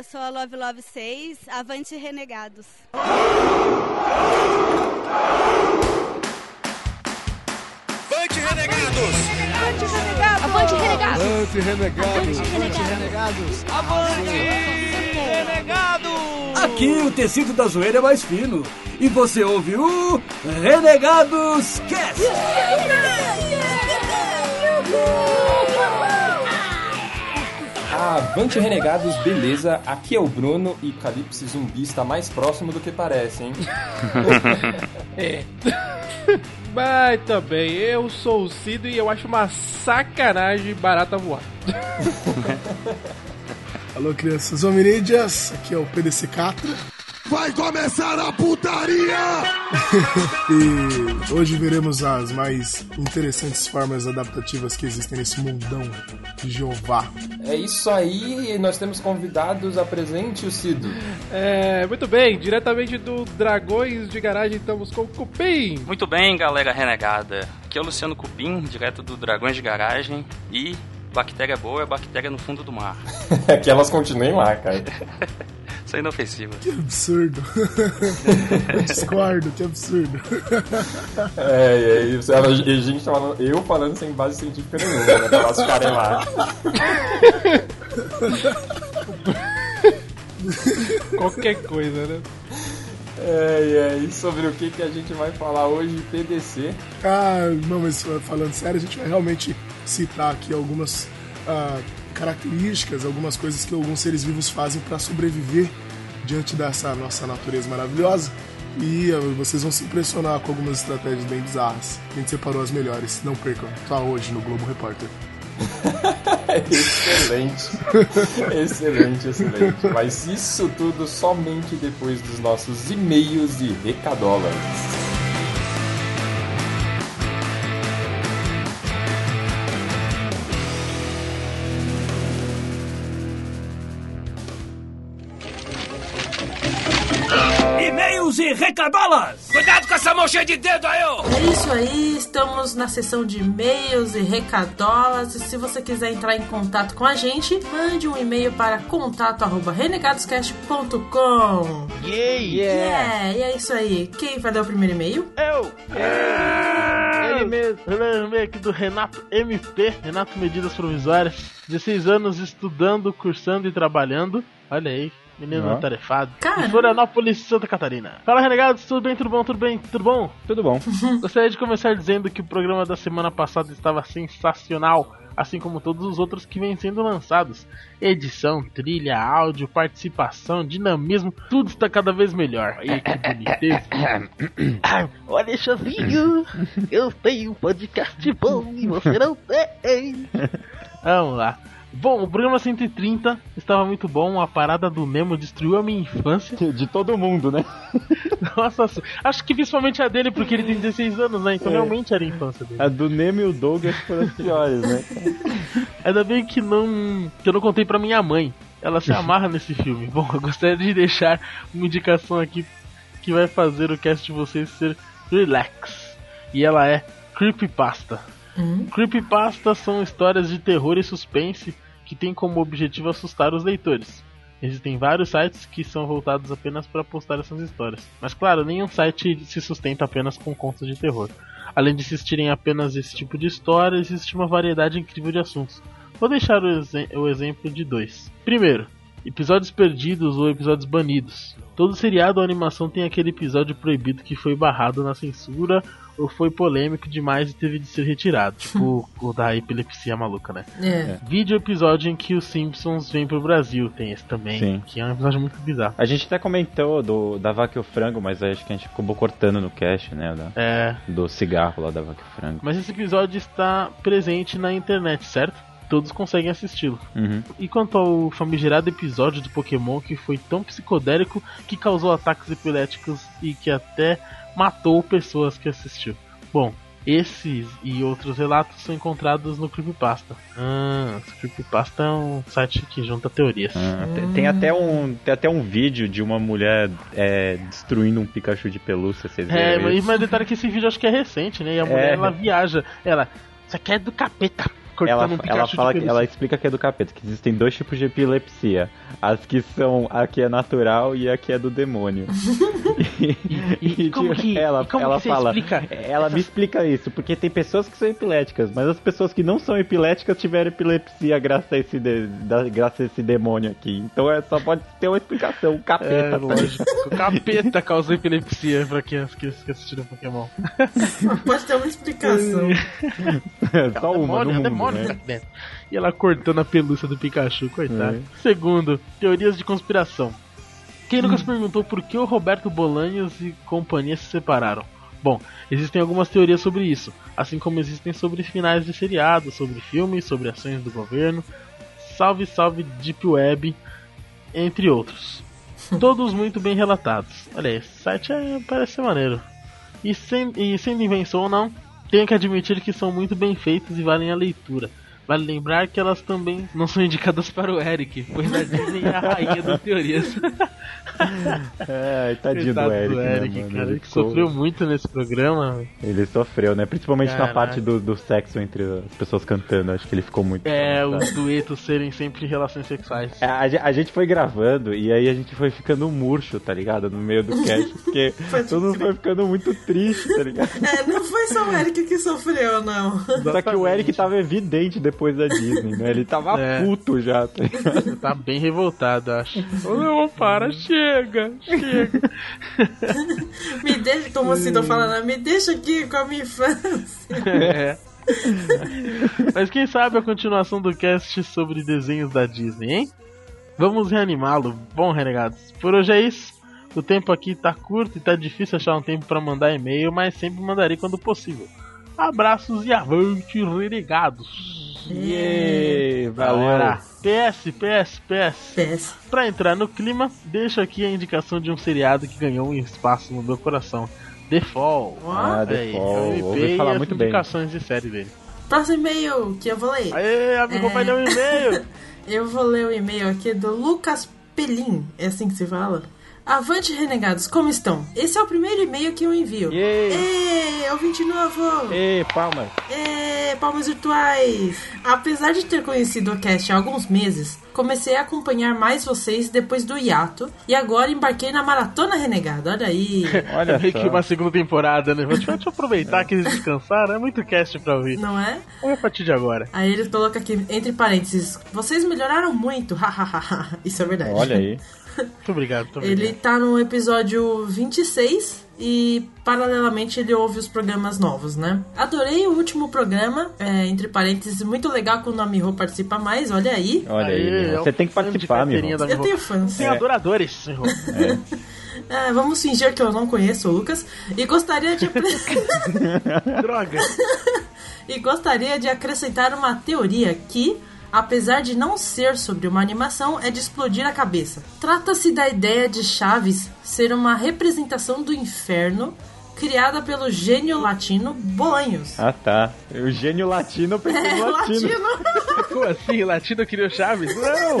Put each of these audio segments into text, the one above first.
eu sou a Love Love 6, Avante Renegados. Avante Renegados! Avante Renegados! Avante Renegados! Avante Renegados! Avante Renegados! Aqui o tecido da zoeira é mais fino. E você ouve o Renegados Cast! Avante Renegados, beleza? Aqui é o Bruno e Calypso Zumbi está mais próximo do que parece, hein? É. Mas também, eu sou o Cido e eu acho uma sacanagem barata voar. Alô, crianças hominídeas, aqui é o PDC Catra. Vai começar a putaria! e hoje veremos as mais interessantes formas adaptativas que existem nesse mundão de Jeová. É isso aí, nós temos convidados, apresente o Cido. É, muito bem, diretamente do Dragões de Garagem estamos com o Cupim. Muito bem, galera renegada. Aqui é o Luciano Cupim, direto do Dragões de Garagem e bactéria boa é bactéria no fundo do mar. que elas continuem lá, cara. Isso é inofensivo. Que absurdo. Discordo, que absurdo. É, é isso. A gente falando, eu falando sem base científica nenhuma, né? Pra elas ficarem lá. Qualquer coisa, né? É, é, e sobre o que, que a gente vai falar hoje, PDC. Ah, não, mas falando sério, a gente vai realmente citar aqui algumas ah, características, algumas coisas que alguns seres vivos fazem para sobreviver diante dessa nossa natureza maravilhosa. E vocês vão se impressionar com algumas estratégias bem bizarras. A gente separou as melhores. Não percam. Tá hoje no Globo Repórter. excelente. excelente, excelente. Mas isso tudo somente depois dos nossos e-mails e recadolas. E-mails e recadolas! Cuidado com essa mão cheia de dedo aí! É isso aí, estamos na sessão de e-mails e recadolas. E se você quiser entrar em contato com a gente, mande um e-mail para contato@renegadoscast.com. Yeah, Yeah, e é isso aí. Quem vai dar o primeiro e-mail? Eu! Ele mesmo, ele é o e-mail aqui do Renato MP, Renato Medidas Provisórias, 16 anos estudando, cursando e trabalhando. Olha aí, menino Ó. atarefado. Cara. Florianópolis, Santa Catarina. Fala, renegados, tudo bem, tudo bom, tudo bem, tudo bom? Tudo bom. Gostaria de começar dizendo que o programa da semana passada estava sensacional, assim como todos os outros que vêm sendo lançados. Edição, trilha, áudio, participação, dinamismo, tudo está cada vez melhor. Aí, que boniteza. Ah, Olha, Chazinho, eu tenho um podcast bom e você não tem. Vamos lá. Bom, o programa 130 estava muito bom, a parada do Nemo destruiu a minha infância. De todo mundo, né? Nossa, acho que principalmente a dele, porque ele tem 16 anos, né? Então É. realmente era a infância dele. A do Nemo e o Douglas foram as piores, né? Ainda bem que não. que eu não contei pra minha mãe. Ela se amarra nesse filme. Bom, eu gostaria de deixar uma indicação aqui que vai fazer o cast de vocês ser relax. E ela é Creepypasta. Hum? Creepypasta são histórias de terror e suspense que têm como objetivo assustar os leitores. Existem vários sites que são voltados apenas para postar essas histórias. Mas claro, nenhum site se sustenta apenas com contos de terror. Além de existirem apenas esse tipo de história, existe uma variedade incrível de assuntos. Vou deixar o, exe- o exemplo de dois. Primeiro, episódios perdidos ou episódios banidos. Todo seriado ou animação tem aquele episódio proibido que foi barrado na censura foi polêmico demais e teve de ser retirado. Tipo o da epilepsia maluca, né? É. Vídeo episódio em que os Simpsons vêm pro Brasil, tem esse também, Sim. que é um episódio muito bizarro. A gente até comentou do, da vaca e o frango, mas acho que a gente acabou cortando no cast, né? Da, É, do cigarro lá da vaca e o frango. mas esse episódio está presente na internet, certo? Todos conseguem assisti-lo. Uhum. E quanto ao famigerado episódio do Pokémon que foi tão psicodélico que causou ataques epiléticos e que até matou pessoas que assistiu. Bom, esses e outros relatos são encontrados no Creepypasta. Ah, Creepypasta é um site que junta teorias. Ah, tem, tem até um, tem até um vídeo de uma mulher é, destruindo um Pikachu de pelúcia, vocês É, viram mas, mas detalhe que esse vídeo acho que é recente, né? E a mulher É. ela viaja. Ela, isso aqui é do capeta. Cortando ela, um Pikachu ela fala que ela explica que é do capeta, que existem dois tipos de epilepsia. As que são a que é natural e a que é do demônio. e, e, como tipo, que- ela, e como ela que fala, explica ela me explica isso, porque tem pessoas que são epiléticas, mas as pessoas que não são epiléticas tiveram epilepsia graças a esse, de- da- graças a esse demônio aqui. Então é, só pode ter uma explicação, o capeta. É, tá? lógico. O capeta causa epilepsia pra quem que, que assistiram Pokémon. Pode ter uma explicação. Só uma no Demônio, mundo, demônio né? dentro. E ela cortando a pelúcia do Pikachu, coitado. É. Segundo, teorias de conspiração. Quem nunca se perguntou por que o Roberto Bolanhos e companhia se separaram? Bom, existem algumas teorias sobre isso, assim como existem sobre finais de seriados, sobre filmes, sobre ações do governo, salve salve Deep Web, entre outros. Todos muito bem relatados. Olha aí, esse site é, parece ser maneiro. E, sem, e sendo invenção ou não, tenho que admitir que são muito bem feitos e valem a leitura. Vale lembrar que elas também não são indicadas para o Eric, pois a Disney é a rainha das teorias. É, tadinho Coitado do Eric, né, mano? cara, Ele ele ficou- sofreu muito nesse programa. Ele sofreu, né? Principalmente na Caraca. parte do, do sexo entre as pessoas cantando. Acho que ele ficou muito. É, os duetos serem sempre relações sexuais. É, A, a gente foi gravando e aí a gente foi ficando murcho, tá ligado? No meio do cast, porque todo mundo foi ficando muito triste, tá ligado? É, não foi só o Eric que sofreu, não. Só que o Eric tava evidente depois da Disney, né? Ele tava É. puto já, tá ligado? Tá bem revoltado, acho. Ô, não, para, chega, chega. Me deixa, como assim, tô falando, me deixa aqui com a minha infância. É. Mas quem sabe a continuação do cast sobre desenhos da Disney, hein? Vamos reanimá-lo. Bom, renegados, por hoje é isso. O tempo aqui tá curto e tá difícil achar um tempo pra mandar e-mail, mas sempre mandarei quando possível. Abraços e avante, renegados! Yeah, Galera, PS, PS, PS. PS. Pra entrar no clima, deixo aqui a indicação de um seriado que ganhou um espaço no meu coração. The Fall. Ah, The Aí, Fall. eu Ouvi falar as muito bem. indicações de série dele. Próximo e-mail que eu vou ler. Aê, amigo, vai ler um e-mail. Eu vou ler o e-mail aqui do Lucas Pelim. É assim que se fala? Avante, renegados, como estão? Esse é o primeiro e-mail que eu envio. Ê, ouvinte novo! Ê, palmas! Ê, palmas virtuais! Apesar de ter conhecido o cast há alguns meses, comecei a acompanhar mais vocês depois do hiato e agora embarquei na Maratona Renegada. Olha aí! é meio que uma segunda temporada, né? Deixa eu aproveitar que eles descansaram. É muito cast pra ouvir. Não é? Vamos a partir de agora. Aí ele coloca aqui, entre parênteses, vocês melhoraram muito, hahaha. Isso é verdade. Olha aí. Muito obrigado, muito obrigado. Ele tá no episódio 26 e, paralelamente, ele ouve os programas novos, né? Adorei o último programa, é, entre parênteses, muito legal quando a Miho participa mais, olha aí. Olha aí, é você tem que participar, Miho. Eu tenho fãs. Tem adoradores, Miho. É, vamos fingir que eu não conheço o Lucas e gostaria de Droga. e gostaria de acrescentar uma teoria que, apesar de não ser sobre uma animação, é de explodir a cabeça. Trata-se da ideia de Chaves ser uma representação do inferno criada pelo gênio latino Bolanhos. Ah, tá. O gênio latino eu pensei É, no latino. latino. Como assim? Latino criou Chaves? Não!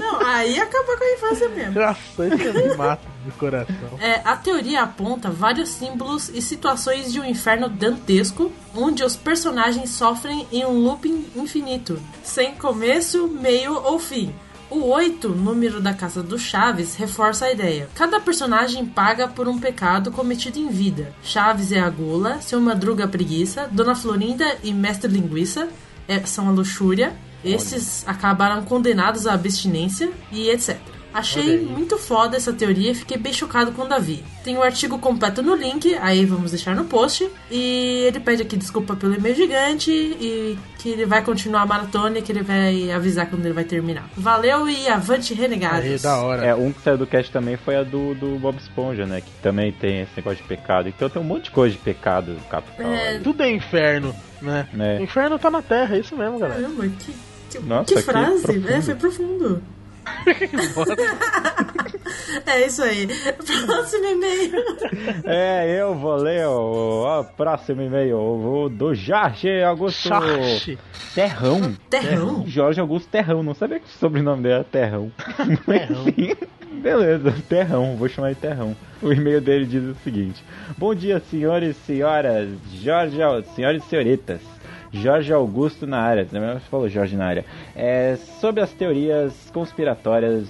Não, aí acaba com a infância mesmo. Nossa, isso me mata do coração. É, a teoria aponta vários símbolos e situações de um inferno dantesco, onde os personagens sofrem em um looping infinito, sem começo, meio ou fim. O 8, número da Casa do Chaves, reforça a ideia. Cada personagem paga por um pecado cometido em vida. Chaves é a gula, seu Madruga a preguiça, Dona Florinda e Mestre Linguiça é- são a luxúria. Esses acabaram condenados à abstinência e etc. Achei muito foda essa teoria e fiquei bem chocado quando a vi. Tem o artigo completo no link, aí vamos deixar no post. E ele pede aqui desculpa pelo e-mail gigante e que ele vai continuar a maratona e que ele vai avisar quando ele vai terminar. Valeu e avante, renegados! Aí, da hora. É, um que saiu do cast também foi a do, do Bob Esponja, né? Que também tem esse negócio de pecado. Então tem um monte de coisa de pecado capital. aí, Tudo é inferno, né? né? Inferno tá na terra, é isso mesmo, galera. Caramba, que, que, Nossa, que que frase! profundo. é, foi profundo. É isso aí. Próximo e-mail. É, eu vou ler o, o próximo e-mail o do Jorge Augusto Jorge. Terrão. Terrão? Jorge Augusto Terrão. Não sabia que o sobrenome dele era Terrão. Terrão. Beleza, Terrão, vou chamar de Terrão. O e-mail dele diz o seguinte: Bom dia, senhores e senhoras, Jorge, senhores e senhoritas. Jorge Augusto na área. Você falou Jorge na área. É, sobre as teorias conspiratórias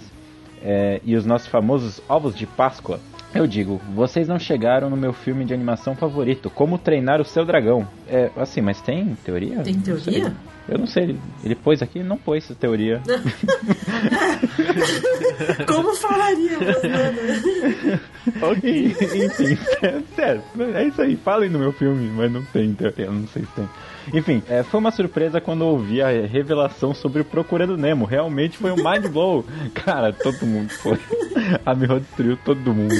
é, e os nossos famosos ovos de Páscoa. Eu digo, vocês não chegaram no meu filme de animação favorito, Como Treinar o Seu Dragão. É, assim, mas tem teoria? Tem teoria? Eu não sei, ele, ele pôs aqui? Não pôs essa teoria. Como falaria, mano? ok, enfim, sério, é isso aí, falem no meu filme, mas não tem teoria, não sei se tem. Enfim, é, foi uma surpresa quando ouvi a revelação sobre o Procurando Nemo. Realmente foi um mind blow. Cara, todo mundo foi. A Miho destruiu todo mundo.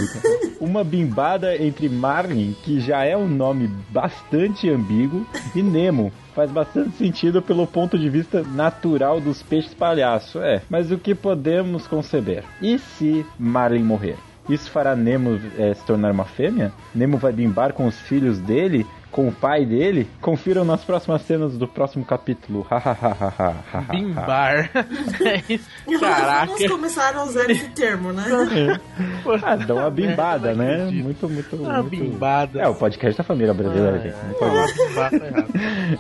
Uma bimbada entre Marlin, que já é um nome bastante ambíguo, e Nemo. Faz bastante sentido pelo ponto de vista natural dos peixes palhaço, é. Mas o que podemos conceber? E se Marlin morrer? Isso fará Nemo é, se tornar uma fêmea? Nemo vai bimbar com os filhos dele? Com o pai dele? Confiram nas próximas cenas do próximo capítulo. Bimbar. é isso. Caraca. Vamos começar a usar esse termo, né? É. Ah, dá uma bimbada, é, né? Muito, muito. Uma muito... bimbada. É, o podcast da família brasileira, gente.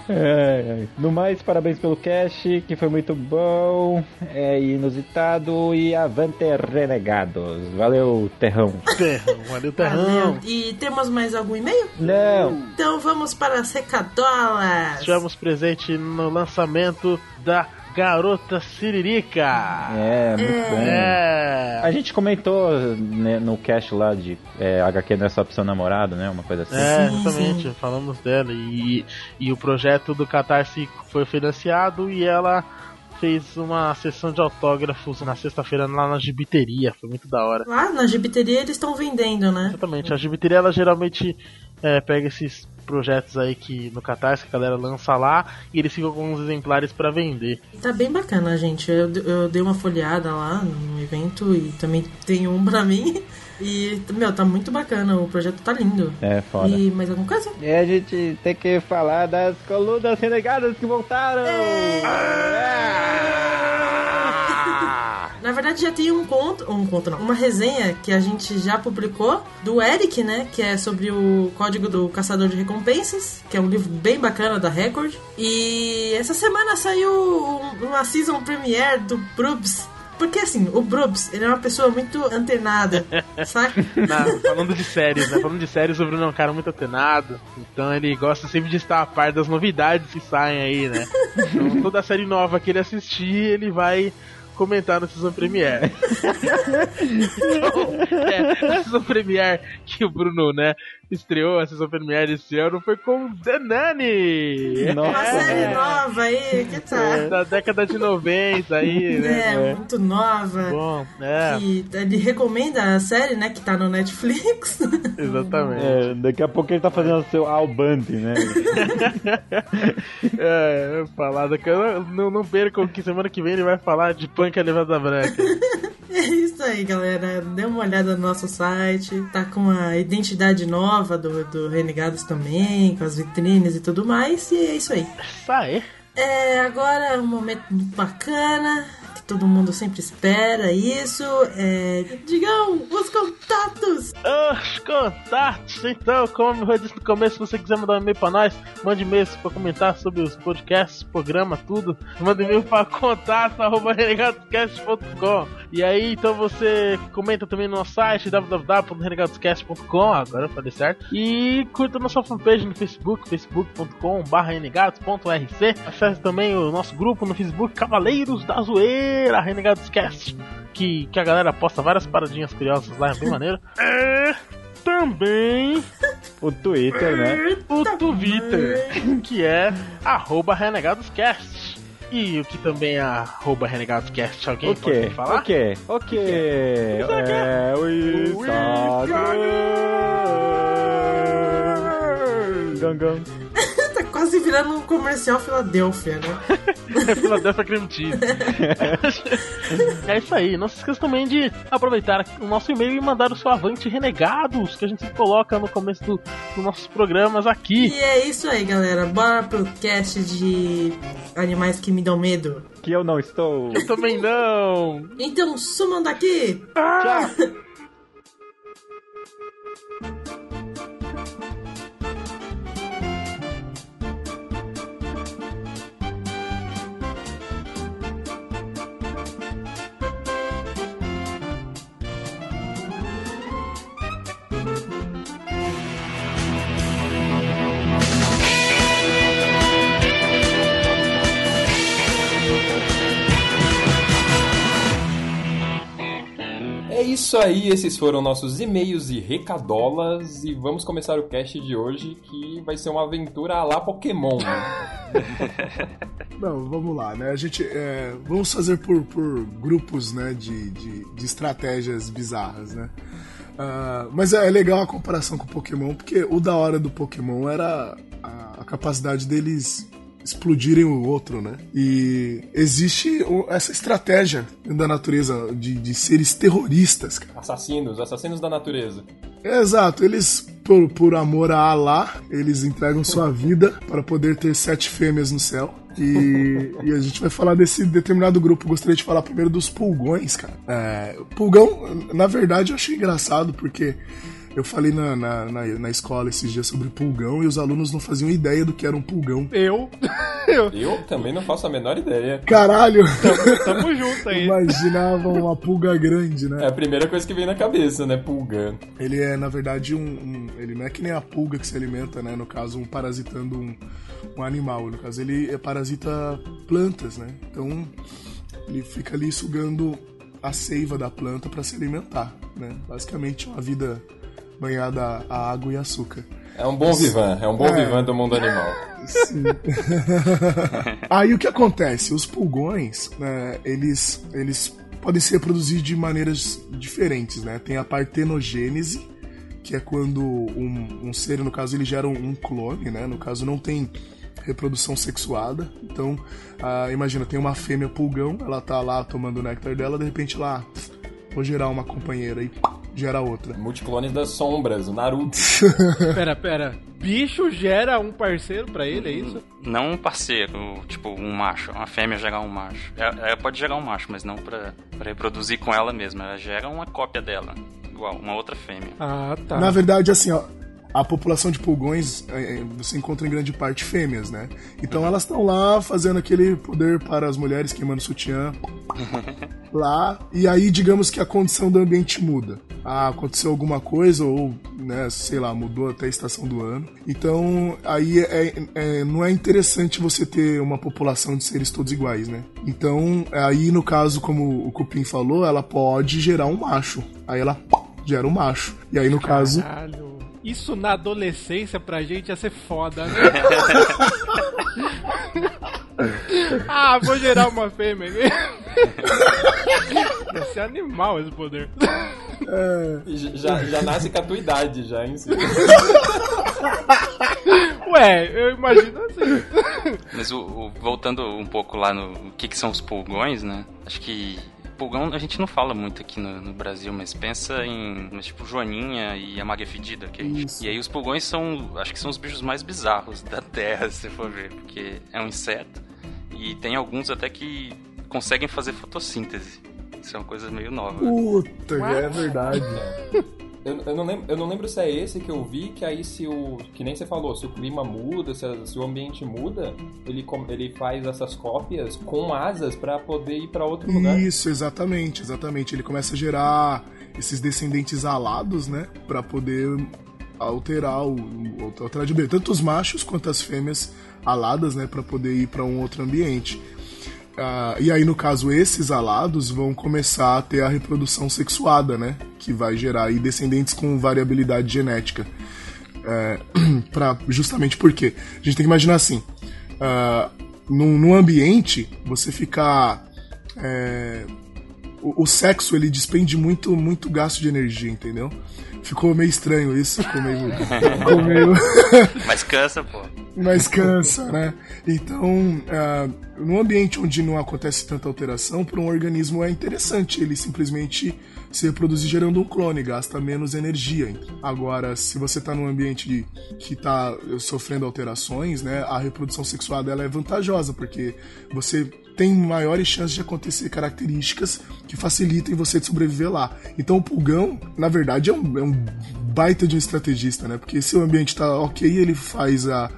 É, no mais, parabéns pelo cast, que foi muito bom, é inusitado e avante renegados. Valeu, Terrão. Terrão, valeu, Terrão. Valeu. E temos mais algum e-mail? Não. Então vamos para as recadolas. Estivemos presente no lançamento da Garota Siririca. É, muito bom. É. A gente comentou né, no cast lá de é, HQ não é só pro seu namorado, né? Uma coisa assim. É, exatamente. Falamos dela. E, e o projeto do Catarse foi financiado e ela fez uma sessão de autógrafos na sexta-feira lá na gibiteria. Foi muito da hora. Lá na gibiteria eles estão vendendo, né? Exatamente. A gibiteria ela geralmente é, pega esses projetos aí que no Catarse que a galera lança lá e eles ficam com uns exemplares para vender. Tá bem bacana, gente. Eu, eu dei uma folhada lá no evento e também tem um pra mim. E, meu, tá muito bacana, o projeto tá lindo. É, foda. E mais alguma coisa? E a gente tem que falar das colunas renegadas que voltaram! Na verdade já tem um conto, um conto não, uma resenha que a gente já publicou do Eric, né, que é sobre o Código do Caçador de Recompensas, que é um livro bem bacana da Record. E essa semana saiu uma season premiere do Brubs, porque assim, o Brubs, ele é uma pessoa muito antenada, saca? Não, falando de séries, né? Falando de séries, o Bruno é um cara muito antenado. Então ele gosta sempre de estar a par das novidades que saem aí, né? Então toda série nova que ele assistir, ele vai comentar no Season Premiere. então, é, a Season Premiere que o Bruno, né, estreou a Season Premiere esse ano foi com The Nanny! Nossa, uma série nova aí, que tal? É, da década de 90 aí, né? É, muito nova. Bom, é. E ele recomenda a série, né, que tá no Netflix. Exatamente. É, daqui a pouco ele tá fazendo o seu Alband, né? é, eu falar daqui, não, não percam que semana que vem ele vai falar de Punk Levada Branca. É isso aí, galera. Dê uma olhada no nosso site. Tá com a identidade nova do, do Renegados também, com as vitrines e tudo mais. E é isso aí. Isso aí. É, agora é um momento muito bacana todo mundo sempre espera isso. É... Digam os contatos! Os contatos! Então, como eu disse no começo, se você quiser mandar um e-mail pra nós, mande e-mail pra comentar sobre os podcasts, programa, tudo. Manda e-mail pra contato.renegadoscast.com E aí, então você comenta também no nosso site www.renegadoscast.com Agora eu falei certo. E curta nossa fanpage no Facebook, facebook.com.br renegados.rc. Acesse também o nosso grupo no Facebook, Cavaleiros da Zoeira a Renegados Cast, que, que a galera posta várias paradinhas curiosas lá, é bem maneiro. É também o Twitter, né? O Twitter, que é arroba renegadoscast. E o que também é arroba renegadoscast, alguém o quê? pode falar? O quê? O quê? É o Instagram. Gangan tá quase virando um comercial Filadélfia, né? é Filadélfia Cream Cheese. é isso aí. Não se esqueça também de aproveitar o nosso e-mail e mandar o seu avante renegados, que a gente coloca no começo do, dos nossos programas aqui. E é isso aí, galera. Bora pro cast de animais que me dão medo. Que eu não estou. Eu também não. Então sumam daqui. Ah! Tchau. É isso aí, esses foram nossos e-mails e recadolas e vamos começar o cast de hoje que vai ser uma aventura lá Pokémon. Né? Não, vamos lá, né? A gente é, vamos fazer por, por grupos, né, de, de, de estratégias bizarras, né? Uh, mas é legal a comparação com o Pokémon, porque o da hora do Pokémon era a, a capacidade deles explodirem o outro, né? E existe essa estratégia da natureza de, de seres terroristas, cara. Assassinos, assassinos da natureza. Exato, eles, por, por amor a Allah, eles entregam sua vida para poder ter sete fêmeas no céu. E, e, a gente vai falar desse determinado grupo. Gostaria de falar primeiro dos pulgões, cara. É, pulgão, na verdade, eu achei engraçado porque eu falei na, na, na, na, escola esses dias sobre pulgão e os alunos não faziam ideia do que era um pulgão. Eu? eu, eu também não faço a menor ideia. Caralho! Tamo, tamo junto aí. Imaginavam uma pulga grande, né? É a primeira coisa que vem na cabeça, né? Pulga. Ele é, na verdade, um, um, Ele não é que nem a pulga que se alimenta, né? No caso, um parasitando um, um animal. No caso, ele é parasita plantas, né? Então, ele fica ali sugando a seiva da planta para se alimentar, né? Basicamente, uma vida banhada a água e açúcar. É um bom vivan, é um bom é, vivan do mundo animal. Sim. Aí o que acontece? Os pulgões, né, eles, eles podem se reproduzir de maneiras diferentes, né? Tem a partenogênese, que é quando um, um ser, no caso, ele gera um, um clone, né? No caso, não tem reprodução sexuada. Então, ah, imagina, tem uma fêmea pulgão, ela tá lá tomando o néctar dela, de repente lá, vou gerar uma companheira e gera outra. Multiclones das sombras, o Naruto. pera, pera. Bicho gera um parceiro para ele, é isso? Não um parceiro, tipo um macho. Uma fêmea gerar um macho. Ela, ela pode gerar um macho, mas não para reproduzir com ela mesma. Ela gera uma cópia dela. Igual, uma outra fêmea. Ah, tá. Na verdade, assim, ó, a população de pulgões é, é, você encontra em grande parte fêmeas, né? Então elas estão lá fazendo aquele poder para as mulheres queimando sutiã lá e aí digamos que a condição do ambiente muda. Ah, aconteceu alguma coisa ou, né, sei lá, mudou até a estação do ano. Então aí é, é, não é interessante você ter uma população de seres todos iguais, né? Então aí no caso como o Cupim falou, ela pode gerar um macho. Aí ela gera um macho. E aí no Caralho. caso isso na adolescência pra gente ia ser foda, né? ah, vou gerar uma fêmea. ia ser animal esse poder. É. Já, já nasce com a tua idade, já si. Ué, eu imagino assim. Mas o, o, voltando um pouco lá no que, que são os pulgões, né? Acho que pulgão a gente não fala muito aqui no, no Brasil, mas pensa em tipo Joaninha e a Maga Fedida. Que e aí os pulgões são, acho que são os bichos mais bizarros da Terra, se for ver, porque é um inseto e tem alguns até que conseguem fazer fotossíntese. Isso é uma coisa meio nova. Puta, é verdade. Eu, eu, não lembro, eu não lembro se é esse que eu vi, que aí se o. Que nem você falou, se o clima muda, se, se o ambiente muda, ele, ele faz essas cópias com asas para poder ir para outro lugar. Isso, exatamente, exatamente. Ele começa a gerar esses descendentes alados, né? para poder alterar o, alterar de. Tanto os machos quanto as fêmeas aladas, né? para poder ir para um outro ambiente. Uh, e aí, no caso, esses alados vão começar a ter a reprodução sexuada, né? Que vai gerar aí descendentes com variabilidade genética. É, pra, justamente porque a gente tem que imaginar assim: uh, num, num, ambiente, você ficar. É, o, o, sexo ele despende muito, muito gasto de energia, entendeu? Ficou meio estranho isso, ficou meio. ficou meio... Mas cansa, pô. Mas cansa, né? Então, uh, num ambiente onde não acontece tanta alteração, para um organismo é interessante ele simplesmente se reproduzir gerando um clone, gasta menos energia. Agora, se você está num ambiente que está sofrendo alterações, né, a reprodução sexual dela é vantajosa, porque você tem maiores chances de acontecer características que facilitem você de sobreviver lá. Então o pulgão, na verdade, é um, é um baita de um estrategista, né? Porque se o ambiente está ok, ele faz a,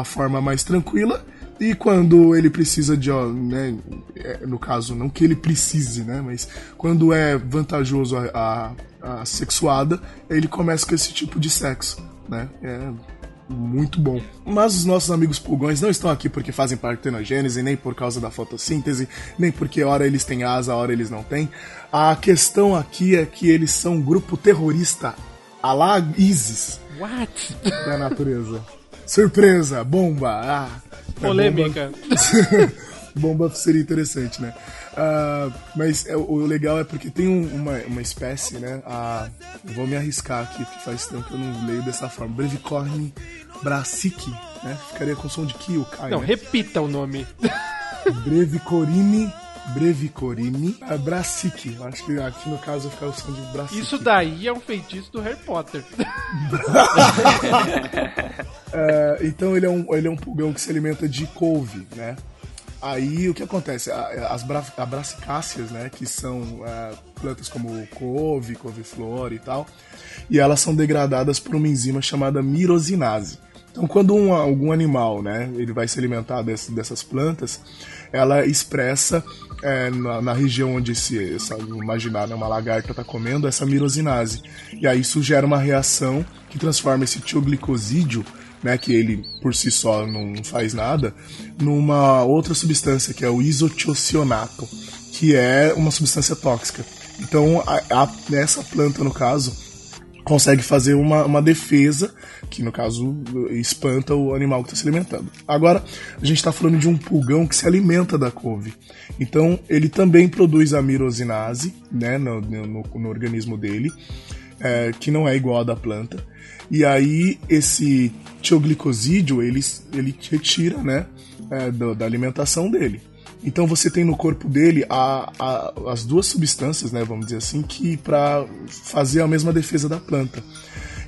a forma mais tranquila. E quando ele precisa de, ó, né, é, no caso, não que ele precise, né, mas quando é vantajoso a, a, a sexuada, ele começa com esse tipo de sexo, né, é muito bom. Mas os nossos amigos pulgões não estão aqui porque fazem partenogênese, nem por causa da fotossíntese, nem porque hora eles têm asa, hora eles não têm. A questão aqui é que eles são um grupo terrorista a la ISIS. What? Da natureza. Surpresa, bomba. Ah, Polêmica. Bomba, bomba seria interessante, né? Uh, mas é, o legal é porque tem um, uma, uma espécie, né? A, vou me arriscar aqui, porque faz tempo que eu não leio dessa forma. Brevicorne brassici, né? Ficaria com som de ki o Kai, Não, né? repita o nome. Brevicorine Brevicorine uh, brassici. Acho que aqui no caso vai ficar o som de brassici. Isso daí é um feitiço do Harry Potter. Uh, então ele é, um, ele é um pulgão que se alimenta de couve, né? Aí o que acontece? As bra abracicáceas, né? Que são uh, plantas como couve, couve-flor e tal, e elas são degradadas por uma enzima chamada mirosinase. Então, quando um, algum animal, né, ele vai se alimentar desse, dessas plantas, ela expressa é, na, na, região onde se essa, imaginar né, uma lagarta está comendo essa mirosinase. E aí isso gera uma reação que transforma esse tioglicosídeo né, que ele por si só não faz nada, numa outra substância que é o isotionato, que é uma substância tóxica. Então, a, a, essa planta, no caso, consegue fazer uma, uma defesa que, no caso, espanta o animal que está se alimentando. Agora, a gente está falando de um pulgão que se alimenta da couve. Então, ele também produz a mirosinase né, no, no, no organismo dele, é, que não é igual à da planta. E aí esse tioglicosídeo ele, ele retira né, é, do, da alimentação dele. Então você tem no corpo dele a, a, as duas substâncias, né, vamos dizer assim, que para fazer a mesma defesa da planta.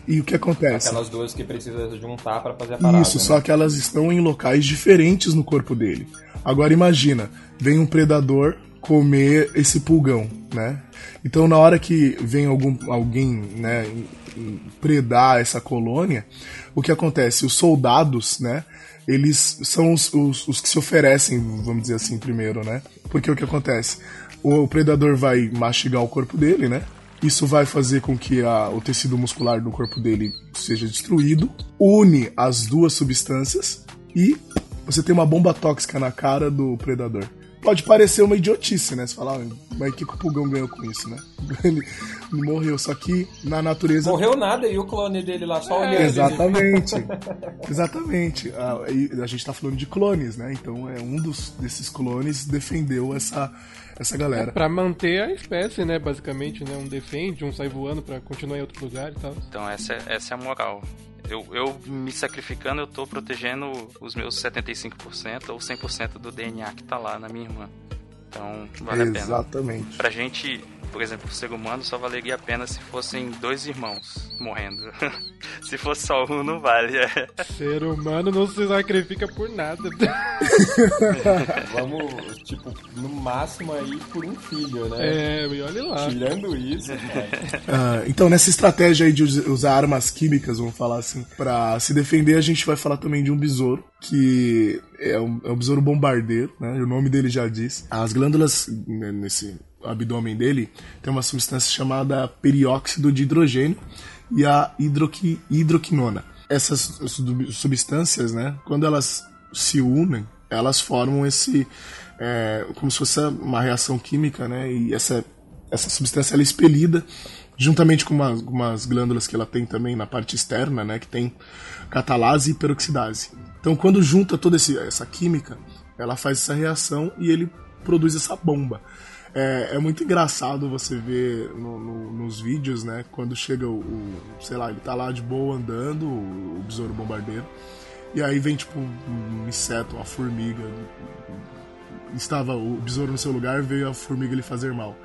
E o que acontece? Aquelas duas que precisa juntar para fazer a parada. Isso, né? só que elas estão em locais diferentes no corpo dele. Agora imagina, vem um predador comer esse pulgão, né? Então na hora que vem algum, alguém, né, predar essa colônia, o que acontece? Os soldados, né? Eles são os, os, os, que se oferecem, vamos dizer assim, primeiro, né? Porque o que acontece? O, o predador vai mastigar o corpo dele, né? Isso vai fazer com que a, o tecido muscular do corpo dele seja destruído, une as duas substâncias e você tem uma bomba tóxica na cara do predador pode parecer uma idiotice, né? Você falar, mas o que, que o Pulgão ganhou com isso, né? Ele, morreu, só que na natureza. Morreu nada e o clone dele lá só olhando. Exatamente. Exatamente. A, a, gente tá falando de clones, né? Então é um dos, desses clones defendeu essa, essa galera. É pra manter a espécie, né? Basicamente, né? Um defende, um sai voando pra continuar em outro lugar e tal. Então essa, essa é a moral. Eu, eu me sacrificando, eu tô protegendo os meus 75% ou 100% do DNA que tá lá na minha irmã. Então, vale Exatamente. a pena. Exatamente. Pra gente, por exemplo, o ser humano só valeria a pena se fossem dois irmãos morrendo. se fosse só um, não vale. Ser humano não se sacrifica por nada. Vamos, tipo, no máximo aí por um filho, né? É, e olha lá. Tirando isso, cara. Ah, então, nessa estratégia aí de usar armas químicas, vamos falar assim, pra se defender, a gente vai falar também de um besouro, que é um, é um besouro bombardeiro, né? O nome dele já diz. As glândulas né, nesse abdômen dele tem uma substância chamada perióxido de hidrogênio e a hidroqui, hidroquinona. Essas substâncias, né, quando elas se unem, elas formam esse é, como se fosse uma reação química, né, e essa essa substância ela é expelida juntamente com umas, umas glândulas que ela tem também na parte externa, né, que tem catalase e peroxidase. Então, quando junta toda esse, essa química, ela faz essa reação e ele produz essa bomba. É, é muito engraçado você ver no, no, nos vídeos, né? Quando chega o, o, Sei lá, ele tá lá de boa andando, o, o besouro bombardeiro. E aí vem, tipo, um inseto, uma formiga. Estava o besouro no seu lugar, veio a formiga lhe fazer mal.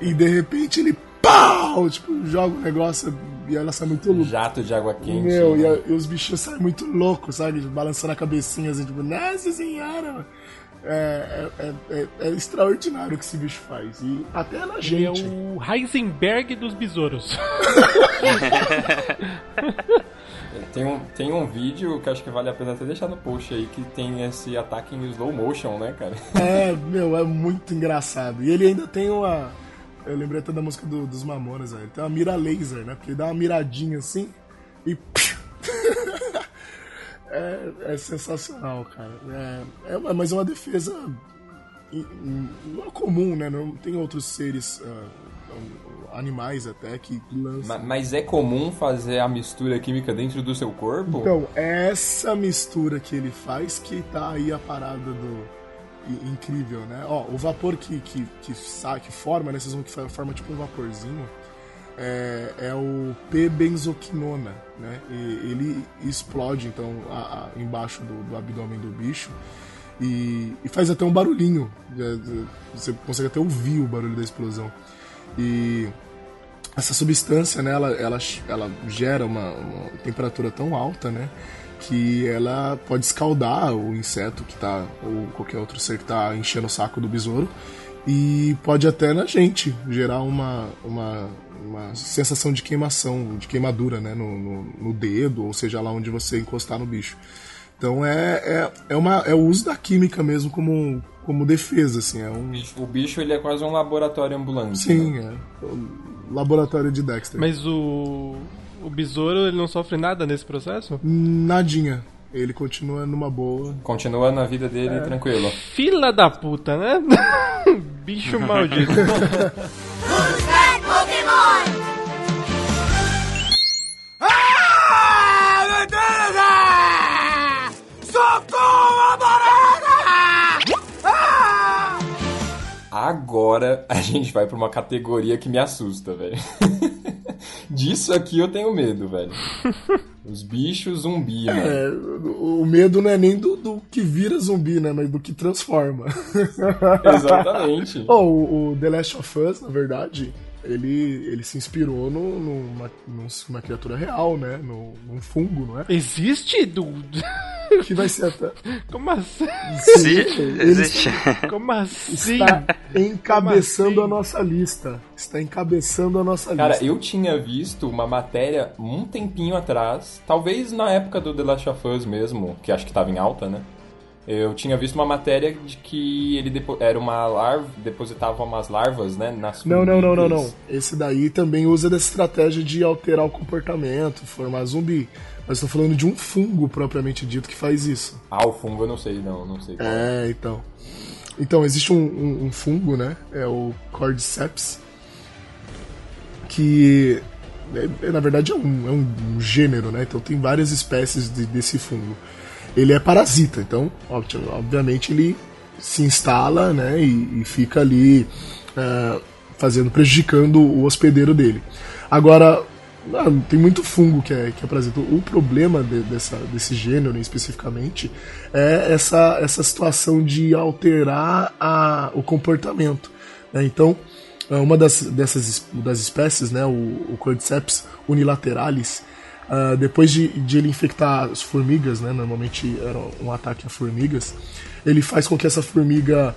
e de repente ele pau! Tipo, joga o negócio e ela sai muito louco. Jato de água quente. Meu, e, a, e, os bichos saem muito loucos, sabe? Balançando a cabecinha assim, tipo, nossa senhora, mano. É, é, é, é, extraordinário o que esse bicho faz. E até na gente. Ele é o Heisenberg dos besouros. tem, um, tem um vídeo que acho que vale a pena até deixar no post aí, que tem esse ataque em slow motion, né, cara? É, meu, é muito engraçado. E ele ainda tem uma. Eu lembrei até da música do, dos Mamonas, velho. Tem uma mira laser, né? Porque ele dá uma miradinha assim e. é, é sensacional, cara. É, é, mas é uma defesa não é comum, né? Não tem outros seres, uh, animais até, que lançam. Mas é comum fazer a mistura química dentro do seu corpo? Então, é essa mistura que ele faz que tá aí a parada do. Incrível, né? Ó, o vapor que, que, que, sai, que forma, né? Vocês vão que forma tipo um vaporzinho. É, é, o P-benzoquinona, né? E ele explode então a, a, embaixo do, do, abdômen do bicho e, e, faz até um barulhinho. Você consegue até ouvir o barulho da explosão. E essa substância, né, ela, ela, ela gera uma, uma temperatura tão alta, né, que ela pode escaldar o inseto que tá, ou qualquer outro ser que está enchendo o saco do besouro, e pode até na gente gerar uma, uma, uma sensação de queimação, de queimadura, né, no, no, no dedo, ou seja, lá onde você encostar no bicho. Então é, é, é, uma, é o uso da química mesmo como, como defesa, assim. É um... O bicho ele é quase um laboratório ambulante. Sim, né? é. O laboratório de Dexter. Mas o, o besouro ele não sofre nada nesse processo? Nadinha. Ele continua numa boa. Continua na vida dele é. tranquilo. Fila da puta, né? bicho maldito. Agora a gente vai pra uma categoria que me assusta, velho. Disso aqui eu tenho medo, velho. Os bichos zumbi, né? É, o medo não é nem do, do, que vira zumbi, né? Mas do que transforma. Exatamente. oh, o, o The Last of Us, na verdade, ele, ele se inspirou no, numa, numa criatura real, né? No, num fungo, não é? Existe, do Que vai ser até. Como assim? Sim, existe. Como assim? Está encabeçando assim? a nossa lista. Está encabeçando a nossa Cara, lista. Cara, eu tinha visto uma matéria um tempinho atrás, talvez na época do The Last of Us mesmo, que acho que estava em alta, né? Eu tinha visto uma matéria de que ele era uma larva, depositava umas larvas, né, nas Não, não, não, não, não. Esse daí também usa dessa estratégia de alterar o comportamento, formar zumbi. Mas estou falando de um fungo propriamente dito que faz isso. Ah, o fungo eu não sei, não, não sei. É, então. Então, existe um, um, um fungo, né? É o Cordyceps, que é, na verdade é, um, é um, gênero, né? Então tem várias espécies de, desse fungo ele é parasita, então, obviamente, ele se instala né, e, e fica ali uh, fazendo, prejudicando o hospedeiro dele. Agora, não, tem muito fungo que é, que é parasita. O problema de, dessa, desse gênero especificamente é essa, essa situação de alterar a, o comportamento. Né? Então, uma das, dessas das espécies, né, o, o Cordyceps unilateralis, Uh, depois de, de, ele infectar as formigas, né, normalmente era um ataque a formigas, ele faz com que essa formiga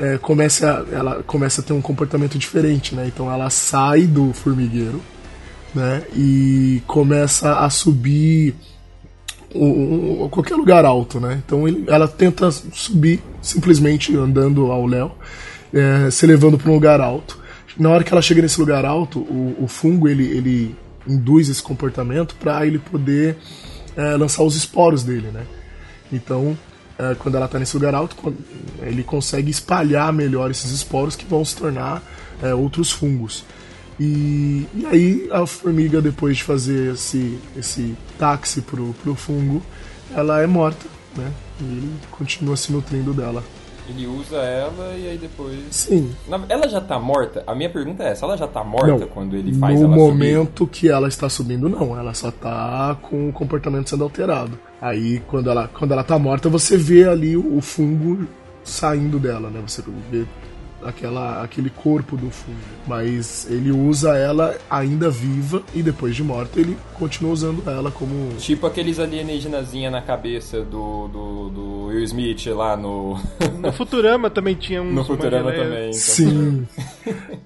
é, comece, a, ela comece a ter um comportamento diferente, né? Então ela sai do formigueiro, né? E começa a subir um, um, qualquer lugar alto, né? Então ele, ela tenta subir simplesmente andando ao léu, é, se levando para um lugar alto. Na hora que ela chega nesse lugar alto, o, o fungo ele, ele induz esse comportamento para ele poder é, lançar os esporos dele, né? Então, é, quando ela está nesse lugar alto, ele consegue espalhar melhor esses esporos que vão se tornar é, outros fungos. E, e, aí a formiga, depois de fazer esse, esse táxi pro, pro fungo, ela é morta, né? E ele continua se nutrindo dela. Ele usa ela e aí depois. Sim. Ela já tá morta? A minha pergunta é essa: ela já tá morta não, quando ele faz no ela No momento subir? que ela está subindo, não. Ela só tá com o comportamento sendo alterado. Aí quando ela, quando ela tá morta, você vê ali o, o fungo saindo dela, né? Você vê aquela, aquele corpo do fungo. Mas ele usa ela ainda viva e depois de morta ele continua usando ela como. Tipo aqueles alienígenazinha na cabeça do, do, do Will Smith lá no. No Futurama também tinha um. No Futurama também. Então. Sim.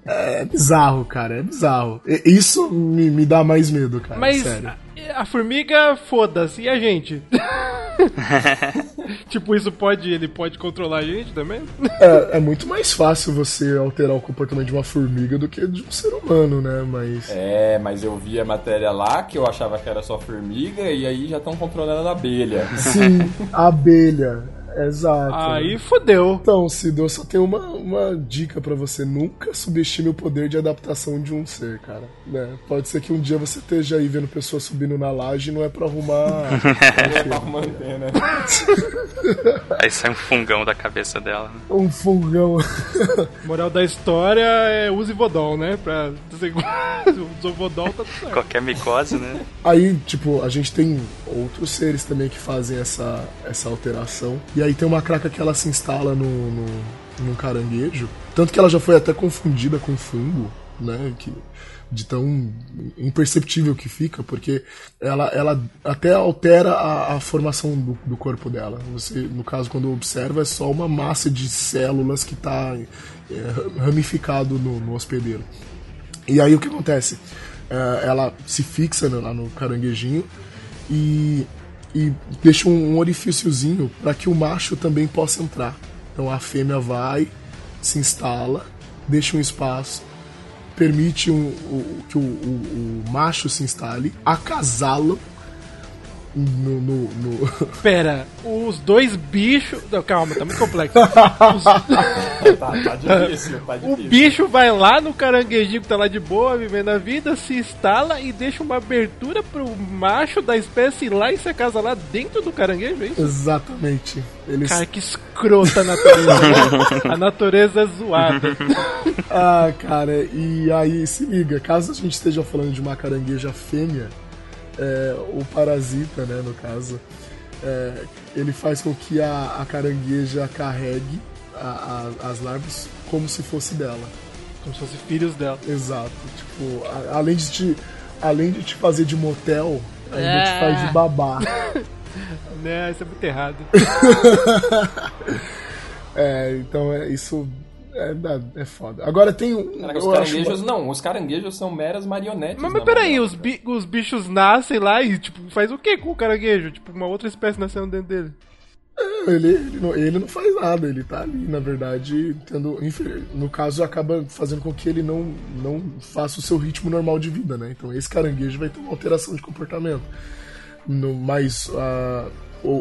é bizarro, cara, é bizarro. Isso me, me dá mais medo, cara. Mas sério. A, formiga, foda-se, e a gente? tipo, isso pode. Ele pode controlar a gente também? É, é, muito mais fácil você alterar o comportamento de uma formiga do que de um ser humano, né? Mas. É, mas eu vi a matéria lá que eu achava que era só formiga e aí já estão controlando a abelha. Sim, a abelha. Exato. Aí fodeu. Então, Cido, eu só tenho uma, uma dica para você. Nunca subestime o poder de adaptação de um ser, cara. Né? Pode ser que um dia você esteja aí vendo pessoas subindo na laje e não é pra arrumar. não é pra arrumar antena. Aí sai um fungão da cabeça dela. Né? Um fungão. Moral da história é use Vodol, né? Pra. Usou Vodol, tá tudo certo. Qualquer micose, né? Aí, tipo, a gente tem outros seres também que fazem essa, essa alteração. E aí tem uma craca que ela se instala no, no, caranguejo. Tanto que ela já foi até confundida com fungo, né? Que, de tão imperceptível que fica, porque ela, ela até altera a, a formação do, do, corpo dela. Você, no caso, quando observa, é só uma massa de células que está é, ramificado no, no, hospedeiro. E aí o que acontece? É, ela se fixa lá no caranguejinho e e deixa um, orifíciozinho para que o macho também possa entrar. Então a fêmea vai, se instala, deixa um espaço, permite um, que o, o, o, macho se instale, acasala no, no, no... Pera, os dois bichos. Não, calma, tá muito complexo. Os... tá, tá, difícil, tá difícil. O bicho vai lá no caranguejinho que tá lá de boa, vivendo a vida, se instala e deixa uma abertura pro macho da espécie ir lá e se casa lá dentro do caranguejo, é isso? Exatamente. Eles... Cara, que escrota a natureza. né? A natureza é zoada. ah, cara, e aí se liga, caso a gente esteja falando de uma carangueja fêmea é, o parasita, né, no caso, é, ele faz com que a, a carangueja carregue a, a, as larvas como se fosse dela. Como se fossem filhos dela. Exato. Tipo, além de te, além de te fazer de motel, ainda é. te faz de babá. né, isso é muito errado. é, então é, isso é, é foda. Agora tem um. Caraca, os caranguejos. Acho... Não, os caranguejos são meras marionetes. Mas, mas peraí, os, bi os bichos nascem lá e, tipo, faz o que com o caranguejo? Tipo, uma outra espécie nascendo dentro dele. É, ele, ele, não, ele não faz nada, ele tá ali, na verdade, tendo. No caso, acaba fazendo com que ele não, não faça o seu ritmo normal de vida, né? Então esse caranguejo vai ter uma alteração de comportamento. No, mas uh,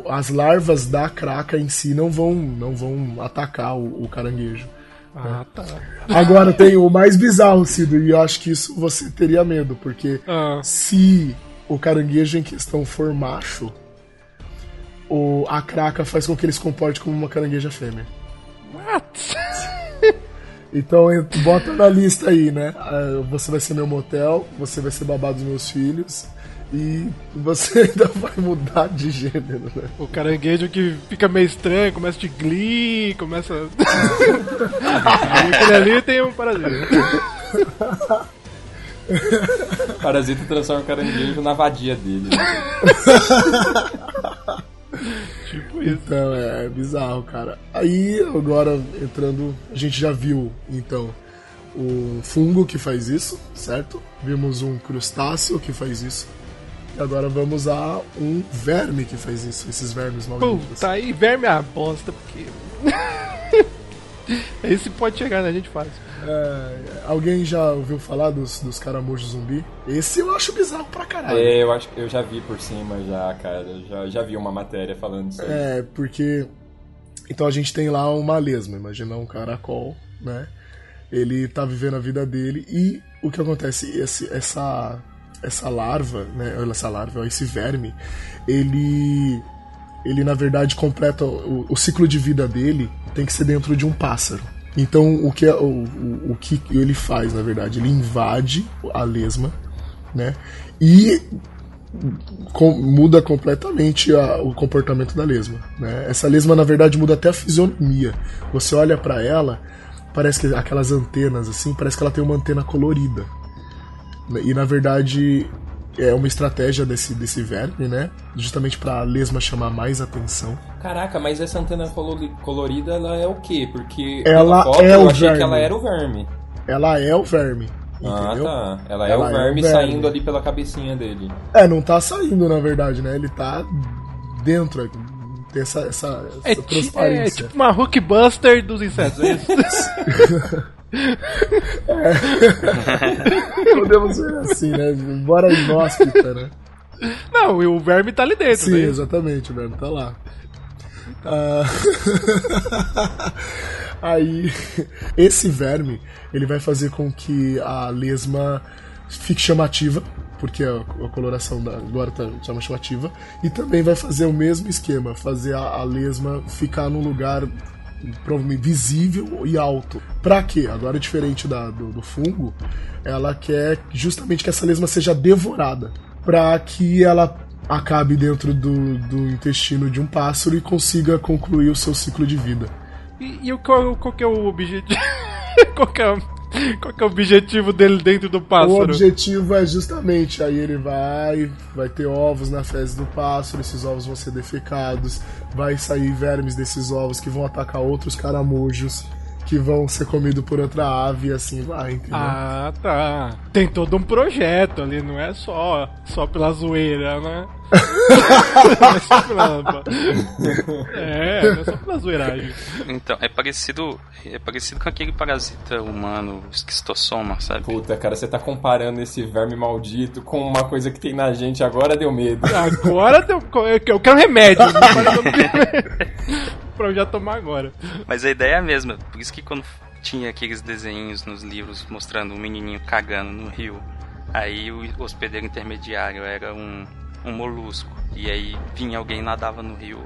as larvas da craca em si não vão, não vão atacar o, o caranguejo. Ah, tá. Agora tem o mais bizarro, Cido, e eu acho que isso você teria medo, porque ah. se o caranguejo em questão for macho, o, a craca faz com que ele se comporte como uma carangueja fêmea. What? Então bota na lista aí, né? Ah, você vai ser meu motel, você vai ser babado dos meus filhos, e você ainda vai mudar de gênero, né? O caranguejo que fica meio estranho, começa de glee, começa. Aquele ali tem um parasita. parasita transforma o caranguejo na vadia dele. tipo isso. Então, é, é bizarro, cara. Aí, agora, entrando, a gente já viu, então, o fungo que faz isso, certo? Vimos um crustáceo que faz isso. E agora vamos a um verme que faz isso, esses vermes malditos. Puta, aí verme é a bosta, porque. Esse pode chegar na gente fácil. É, alguém já ouviu falar dos, dos caramujos zumbi? Esse eu acho bizarro pra caralho. É, eu acho eu já vi por cima já, cara. Já, já vi uma matéria falando isso aí. É, porque. Então a gente tem lá uma lesma, imagina um caracol, né? Ele tá vivendo a vida dele e o que acontece? Esse, essa essa larva, né, essa larva, esse verme, ele ele na verdade completa o, o, ciclo de vida dele tem que ser dentro de um pássaro. Então o que é, o, o, o que ele faz na verdade, ele invade a lesma, né? E com, muda completamente a, o comportamento da lesma. Né? Essa lesma, na verdade, muda até a fisionomia. Você olha para ela, parece que aquelas antenas assim, parece que ela tem uma antena colorida. E na verdade é uma estratégia desse, desse verme, né? Justamente pra lesma chamar mais atenção. Caraca, mas essa antena colorida, ela é o quê? Porque ela foto, é eu o achei verme. que ela era o verme. Ela é o verme. Ah, entendeu? tá. Ela é, ela o, verme é o verme saindo ali pela cabecinha dele. É, não tá saindo, na verdade, né? Ele tá dentro, Tem essa, essa, essa É, ti- é transparência. tipo uma Hulkbuster dos insetos, é isso? Podemos ver assim, né? Bora inóspita, né? Não, e o verme tá ali dentro, Sim, né? exatamente, o verbo tá lá. Ah, Aí, esse verme, ele vai fazer com que a lesma fique chamativa, porque a, a coloração da, agora tá chama chamativa, e também vai fazer o mesmo esquema, fazer a, a lesma ficar num lugar provavelmente visível e alto. Pra quê? Agora, diferente da, do, do fungo, ela quer justamente que essa lesma seja devorada, pra que ela acabe dentro do, do intestino de um pássaro e consiga concluir o seu ciclo de vida. E, e o qual, qual que é o objetivo? qual, que é, qual é o objetivo dele dentro do pássaro? O objetivo é justamente, aí ele vai, vai ter ovos na fezes do pássaro, esses ovos vão ser defecados, vai sair vermes desses ovos que vão atacar outros caramujos, que vão ser comidos por outra ave e assim vai, entendeu? Ah, tá. Tem todo um projeto ali, não é só, só pela zoeira, né? não é só pela... É, não é só pela zoeiragem. Então, é parecido, é parecido com aquele parasita humano, esquistossoma, sabe? Puta, cara, você tá comparando esse verme maldito com uma coisa que tem na gente, agora deu medo. Agora deu- eu quero remédio. pra eu já tomar agora. Mas a ideia é a mesma. Por isso que quando tinha aqueles desenhos nos livros mostrando um menininho cagando no rio, aí o hospedeiro intermediário era um, um molusco. E aí vinha alguém nadava no rio.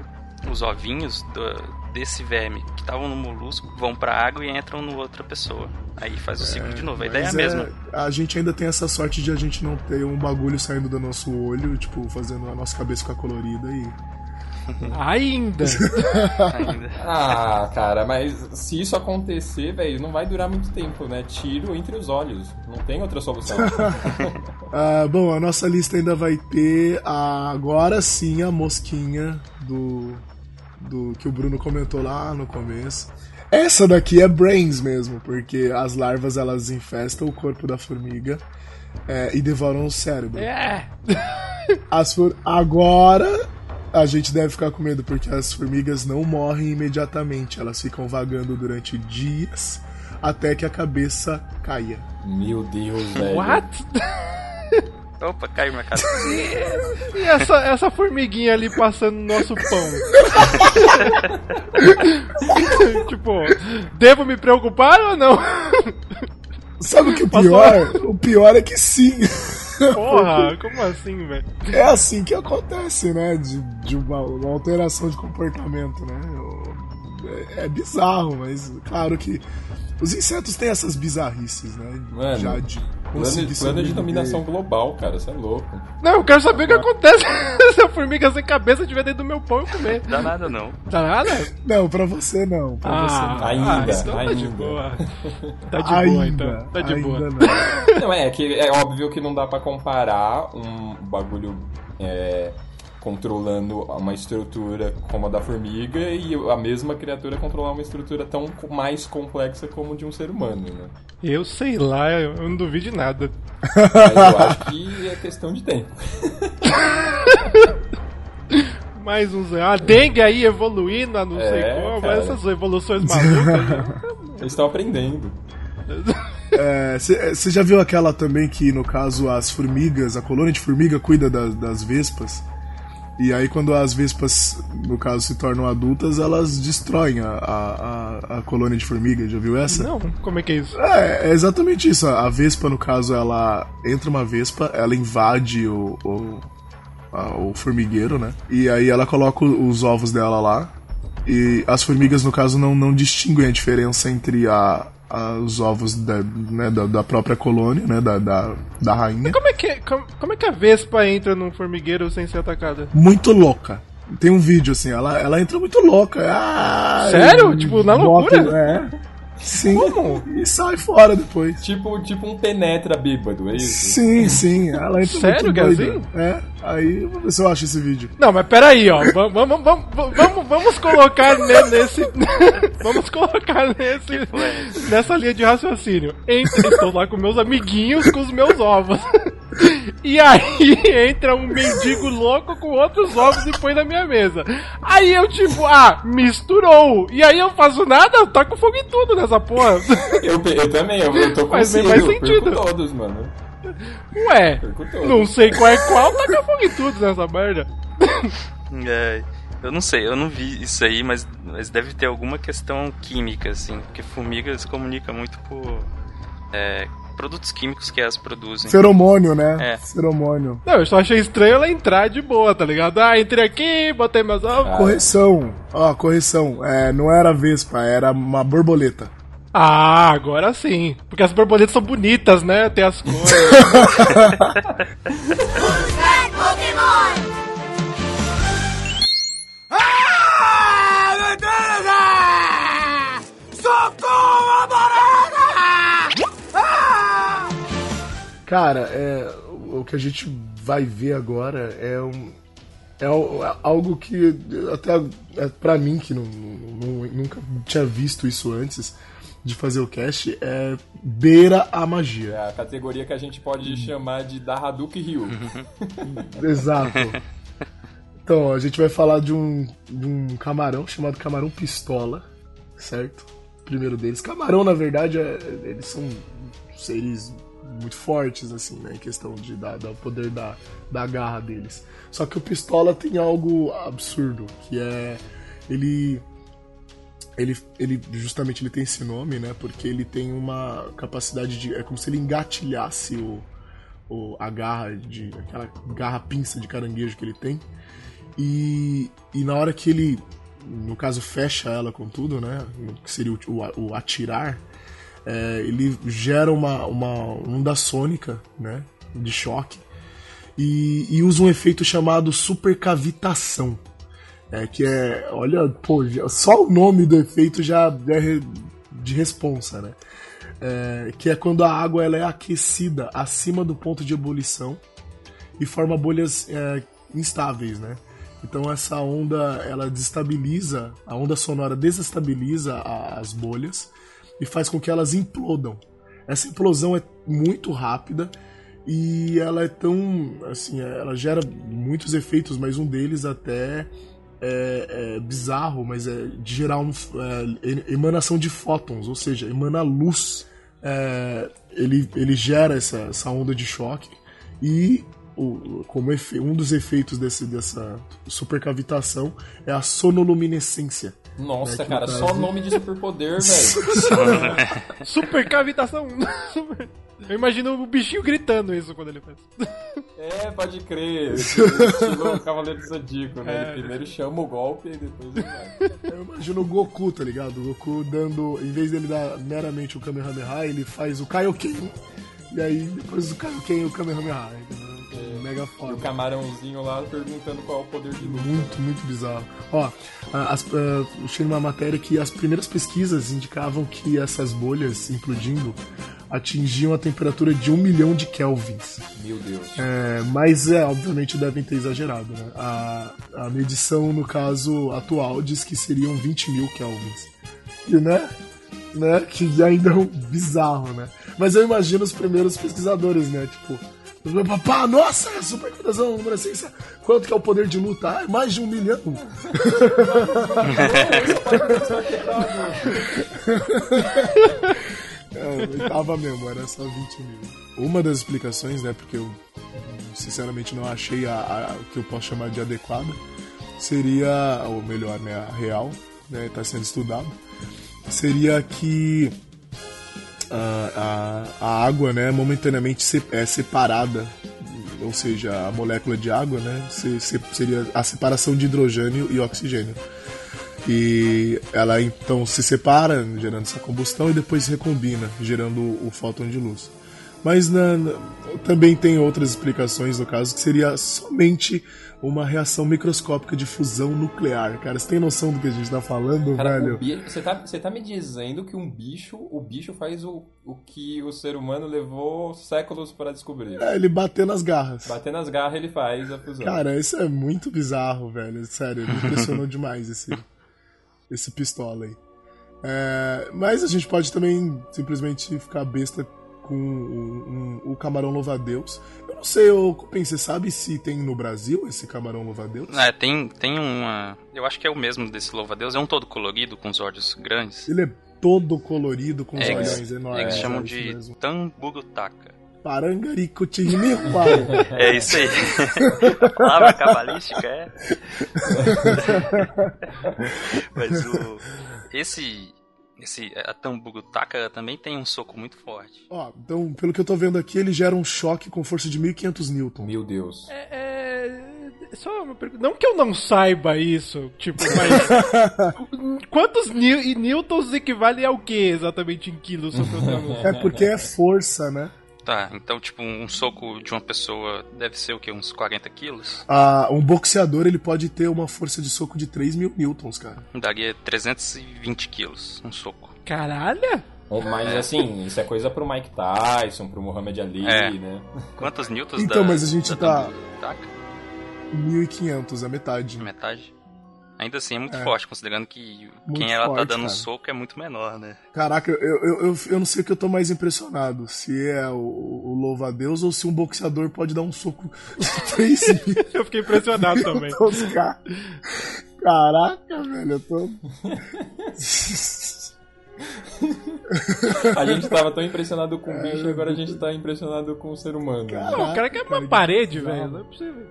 Os ovinhos do- desse verme que estavam no molusco vão pra água e entram no outra pessoa. Aí faz o ciclo de novo. A ideia é a Mas mesma. a gente ainda tem essa sorte de a gente não ter um bagulho saindo do nosso olho, tipo, fazendo a nossa cabeça ficar colorida e. Ainda. Ah, cara, mas se isso acontecer, velho, não vai durar muito tempo, né? Tiro entre os olhos. Não tem outra solução. Ah, bom, a nossa lista ainda vai ter a- agora sim a mosquinha do, do que o Bruno comentou lá no começo. Essa daqui é brains mesmo, porque as larvas elas infestam o corpo da formiga é, e devoram o cérebro. É. As for... Agora a gente deve ficar com medo, porque as formigas não morrem imediatamente, elas ficam vagando durante dias até que a cabeça caia. Meu Deus, velho. What? Opa, caiu minha casa. E essa, essa formiguinha ali passando no nosso pão? tipo, devo me preocupar ou não? Sabe o que é o Passou- pior? O pior é que sim. Porra, como assim, velho? É assim que acontece, né? De, de uma, uma alteração de comportamento, né? É, é bizarro, mas claro que os insetos têm essas bizarrices, né? Mano, Já de Plano, conseguir plano de dominação global, cara, você é louco. Não, eu quero saber o que acontece se a formiga sem cabeça estiver dentro do meu pão e comer. Dá nada não. Dá nada? Não, pra você não. Pra Ah, você não. Ainda, então tá de ainda. boa. Tá de ainda, boa, então. Tá de ainda boa. Não. Não, é que é óbvio que não dá pra comparar um bagulho é, controlando uma estrutura como a da formiga e a mesma criatura controlar uma estrutura tão mais complexa como de um ser humano, né? Eu sei lá, eu não duvido de nada. Mas eu acho que é questão de tempo. Mais uns. A dengue aí evoluindo, a não sei É, como, cara. essas evoluções malucas. Eles estão aprendendo. Você já viu aquela também que, no caso, as formigas, a colônia de formiga cuida da- das vespas? E aí, quando as vespas, no caso, se tornam adultas, elas destroem a, a, a- colônia de formiga. Já viu essa? não, como é que é isso? É, é exatamente isso. A vespa, no caso, ela entra uma vespa, ela invade o, o, a- o formigueiro, né? E aí ela coloca os ovos dela lá. E as formigas, no caso, não, não distinguem a diferença entre a, os ovos da, né, da, da própria colônia, né? Da, da, da rainha. Como é, que, como, como é que a Vespa entra num formigueiro sem ser atacada? Muito louca. Tem um vídeo assim, ela, ela entra muito louca. Ah, Sério? Tipo, na bota- loucura? É. Sim. E sai fora depois. Tipo, tipo um penetra bêbado, é isso? Sim, sim. Ela entra Sério muito que é doida. Aí, vamos ver se eu acho esse vídeo. Não, mas peraí, ó. Vamos, vamos, vamos, vamos, vamos colocar ne- nesse. vamos colocar nesse. Nessa linha de raciocínio. Entre, estou lá com meus amiguinhos com os meus ovos. E aí entra um mendigo louco com outros ovos e põe na minha mesa. Aí eu, tipo, ah, misturou. E aí eu faço nada, eu taco fogo em tudo nessa porra. Eu, eu também, eu, eu tô com Faz bem mais sentido. todos, mano. Ué, não sei qual é qual, taca fogo em tudo nessa merda. É, eu não sei, eu não vi isso aí, mas, mas deve ter alguma questão química, assim, porque formiga se comunica muito por é, produtos químicos que elas produzem. Feromônio, né? É. Feromônio. Não, eu só achei estranho ela entrar de boa, tá ligado? Ah, entrei aqui, botei meus ovos. Correção. Ó, correção. É, não era vespa, era uma borboleta. Ah, agora sim. Porque as borboletas são bonitas, né? Tem as cores. Cara, é, o que a gente vai ver agora é um. É algo que até é para mim que não, não, nunca tinha visto isso antes de fazer o cast é beira a magia. É a categoria que a gente pode chamar de da Hadouken Ryu. Exato. Então, a gente vai falar de um, de um camarão chamado camarão pistola, certo? O primeiro deles. Camarão, na verdade, é, eles são seres muito fortes, assim, né? Em questão de dar, dar o poder da, da garra deles. Só que o pistola tem algo absurdo, que é. Ele ele, ele justamente ele tem esse nome, né? Porque ele tem uma capacidade de é como se ele engatilhasse o, o a garra de aquela garra pinça de caranguejo que ele tem. E, e na hora que ele, no caso, fecha ela com tudo, né? Que seria o, o, o atirar, é, ele gera uma, uma onda sônica, né? De choque. E, e usa um efeito chamado supercavitação. É, que é, olha, pô, só o nome do efeito já é de responsa, né? É, que é quando a água ela é aquecida acima do ponto de ebulição e forma bolhas é, instáveis, né? Então essa onda ela desestabiliza, a onda sonora desestabiliza as bolhas e faz com que elas implodam. Essa implosão é muito rápida e ela é tão assim, ela gera muitos efeitos, mas um deles até é, é bizarro, mas é de gerar um, é, emanação de fótons, ou seja, emana luz. É, ele, ele gera essa, essa onda de choque e o, como efe, um dos efeitos desse, dessa supercavitação é a sonoluminescência. Nossa, cara, só nome de superpoder, velho. supercavitação. Eu imagino o bichinho gritando isso quando ele faz. É, pode crer. Estilo Cavaleiro do Zodíaco, né? É. Ele primeiro chama o golpe e depois ele vai. Eu imagino o Goku, tá ligado? O Goku dando, em vez dele dar meramente o Kamehameha, ele faz o Kaioken. E aí, depois do Kaioken, o Kamehameha, entendeu? É, mega foda. E o camarãozinho lá perguntando qual é o poder de luz. Muito, muito bizarro. Ó, as, uh, achei uma matéria que as primeiras pesquisas indicavam que essas bolhas implodindo atingiam a temperatura de um milhão de kelvins. Meu Deus. É, mas é, obviamente devem ter exagerado, né? A, a medição, no caso atual, diz que seriam 20 mil kelvins. E, né? né? Que ainda é um bizarro, né? Mas eu imagino os primeiros pesquisadores, né? Tipo, Papá, nossa, super cotação, número ciência. Quanto que é o poder de luta? Ah, mais de um milhão. é, tava mesmo, era só 20 mil. Uma das explicações, né, porque eu sinceramente não achei a, a que eu posso chamar de adequada, seria, ou melhor, né, a real, né, tá sendo estudado, seria que a, a, a água, né, momentaneamente se, é separada, ou seja, a molécula de água, né, se, se, seria a separação de hidrogênio e oxigênio. E ela então se separa, gerando essa combustão, e depois recombina, gerando o fóton de luz. Mas na, na, também tem outras explicações no caso, que seria somente uma reação microscópica de fusão nuclear. Cara, você tem noção do que a gente tá falando, Cara, velho? Você tá, você tá me dizendo que um bicho, o bicho faz o, o que o ser humano levou séculos para descobrir. É, ele bater nas garras. Bater nas garras ele faz a fusão. Cara, isso é muito bizarro, velho. Sério, me impressionou demais esse, esse pistola aí. É, mas a gente pode também simplesmente ficar besta com o, um, o camarão louva-a-Deus. Eu não sei, Cupim, você sabe se tem no Brasil esse camarão louva-a-Deus? É, tem, tem uma. Eu acho que é o mesmo desse louva-a-Deus. É um todo colorido, com os olhos grandes. Ele é todo colorido, com os É, olhões eles, enormes. eles chamam é de mesmo. tamburutaka. Parangaricutirimipau. É isso aí. A palavra cabalística é. Mas o. Esse. Esse, a Tamburutaka também tem um soco muito forte. Ó, então, pelo que eu tô vendo aqui, ele gera um choque com força de 1500 newton. Meu Deus. É, só uma pergunta. Não que eu não saiba isso, tipo, mas. quantos ni newtons equivale ao que exatamente em quilos? É porque é força, né? Tá, então, tipo, um soco de uma pessoa deve ser o quê? Uns 40 quilos? Ah, um boxeador ele pode ter uma força de soco de 3 mil newtons, cara. Daria 320 quilos, um soco. Caralho! Mas assim, isso é coisa pro Mike Tyson, pro Muhammad Ali, É. né? Quantos newtons Então, da, mas a gente da tá- Tamburutaka? 1500, a metade. Metade? Ainda assim é muito É. forte, considerando que Muito quem ela tá forte, dando cara. soco é muito menor, né? Caraca, eu, eu, eu, eu não sei o que eu tô mais impressionado. Se é o, o louva-a-Deus ou se um boxeador pode dar um soco de 3 mil Eu fiquei impressionado também. Caraca, velho, eu tô... A gente tava tão impressionado com o bicho, agora a gente tá impressionado com o ser humano. né? Não, o cara quer uma parede, velho. Não é possível.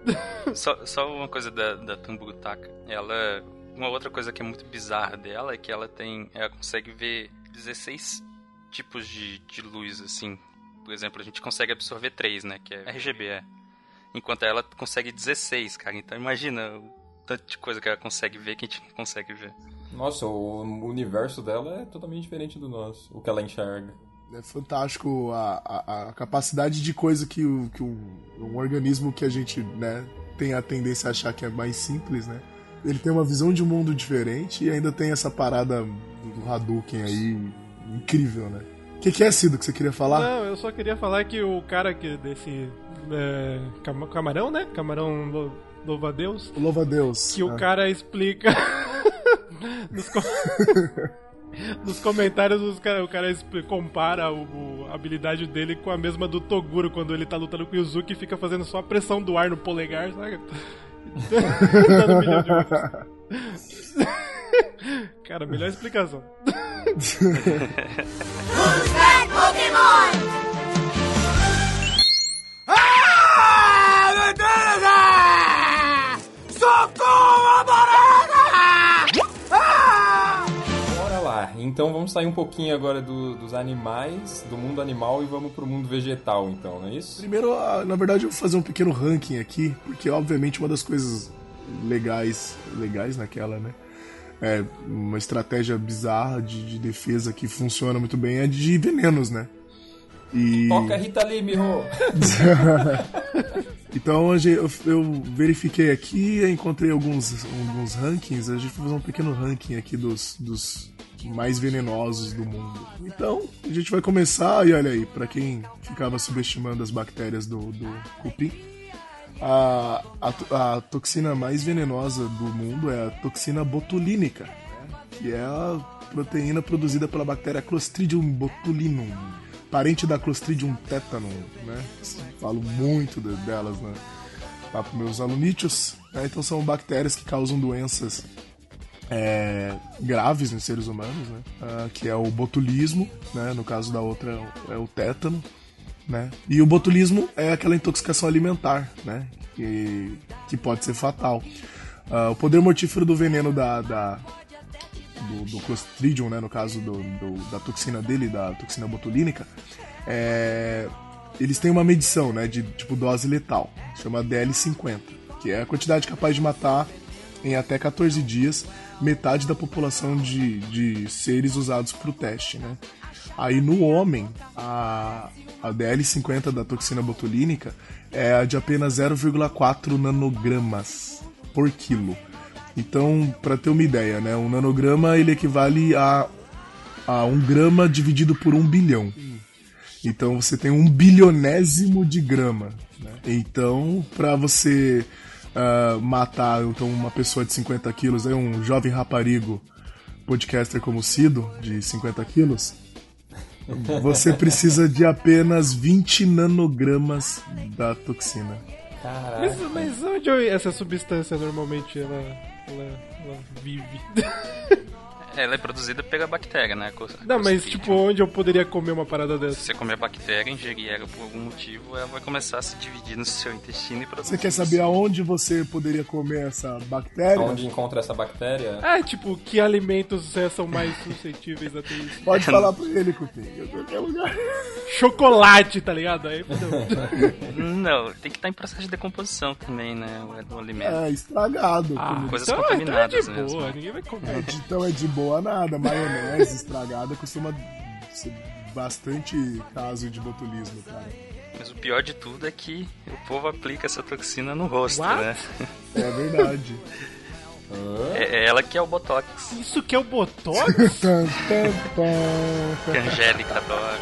Só, só uma coisa da, da Tamburutaka. Ela. Uma outra coisa que é muito bizarra dela é que ela tem. Ela consegue ver 16 tipos de, de luz, assim. Por exemplo, a gente consegue absorver 3, né? Que é RGB, é. Enquanto ela consegue 16, cara. Então imagina o tanto de coisa que ela consegue ver que a gente não consegue ver. Nossa, o universo dela é totalmente diferente do nosso, o que ela enxerga. É fantástico a, a, a capacidade de coisa que, o, que o, um organismo que a gente né, tem a tendência a achar que é mais simples, né? Ele tem uma visão de mundo diferente e ainda tem essa parada do Hadouken aí incrível, né? O que, que é, Cido, que você queria falar? Não, eu só queria falar que o cara que desse é, cam- camarão, né? Camarão lou- louva-a-Deus. O louva-a-Deus. Que o Ah. cara explica. nos, co- nos comentários os cara- o cara compara o- o- a habilidade dele com a mesma do Toguro quando ele tá lutando com o Yuzuki e fica fazendo só a pressão do ar no polegar, sabe? Cara, melhor explicação. Ah, meu Deus! Socorro, Então vamos sair um pouquinho agora do- dos animais, do mundo animal e vamos pro mundo vegetal, então, não é isso? Primeiro, ah, na verdade, eu vou fazer um pequeno ranking aqui, porque obviamente uma das coisas legais, legais naquela, né? É uma estratégia bizarra de, de defesa que funciona muito bem é de venenos, né? E... Toca Rita Lee, Miho! Então hoje eu, eu verifiquei aqui, encontrei alguns, alguns rankings, a gente vai fazer um pequeno ranking aqui dos, dos mais venenosos do mundo. Então, a gente vai começar, e olha aí, pra quem ficava subestimando as bactérias do, do cupim, a, a, a toxina mais venenosa do mundo é a toxina botulínica, né? que é a proteína produzida pela bactéria Clostridium botulinum, parente da Clostridium tetanum, né? Falo muito de- delas, né? Para meus alunítios. né? Então são bactérias que causam doenças é, graves em seres humanos, né? Ah, que é o botulismo, né? No caso da outra é o tétano, né? E o botulismo é aquela intoxicação alimentar, né? Que, que pode ser fatal. Ah, o poder mortífero do veneno da, da- do, do Clostridium, né? No caso do, do- da toxina dele, da toxina botulínica, é, eles têm uma medição, né? De tipo dose letal, chama DL50, que é a quantidade capaz de matar em até 14 dias metade da população de, de seres usados para o teste, né? Aí no homem, a, a DL50 da toxina botulínica é de apenas 0,4 nanogramas por quilo. Então, para ter uma ideia, né, um nanograma ele equivale a, a um grama dividido por um bilhão. Então você tem um bilionésimo de grama. né? Então, para você ah, matar então, uma pessoa de 50 quilos, aí um jovem raparigo podcaster como o Cido, de 50 quilos, Você precisa de apenas 20 nanogramas da toxina. Caraca. Mas, mas onde essa substância normalmente ela, ela, ela vive? Ela é produzida pela bactéria, né? Co- Não, mas tipo, onde eu poderia comer uma parada Se dessa? você comer a bactéria, ingerir ela por algum motivo, ela vai começar a se dividir no seu intestino e produzir. Você quer saber aonde você poderia comer essa bactéria? Onde encontra essa bactéria? Ah, tipo, que alimentos é, são mais suscetíveis a ter isso? Pode falar pra ele, Cupim. Em qualquer lugar. Chocolate, tá ligado? Aí, fudeu. Não, tem que estar em processo de decomposição também, né? o- Do alimento. É, estragado. Ah. Coisas então, então é de contaminadas boa, mesmo. ninguém vai É, comer. de- então é de boa nada. Maionese estragada costuma ser bastante caso de botulismo, cara. Mas o pior de tudo é que o povo aplica essa toxina no rosto, What? né? É verdade. É, é ela que é o Botox. Isso que é o Botox? Que a Angélica adora.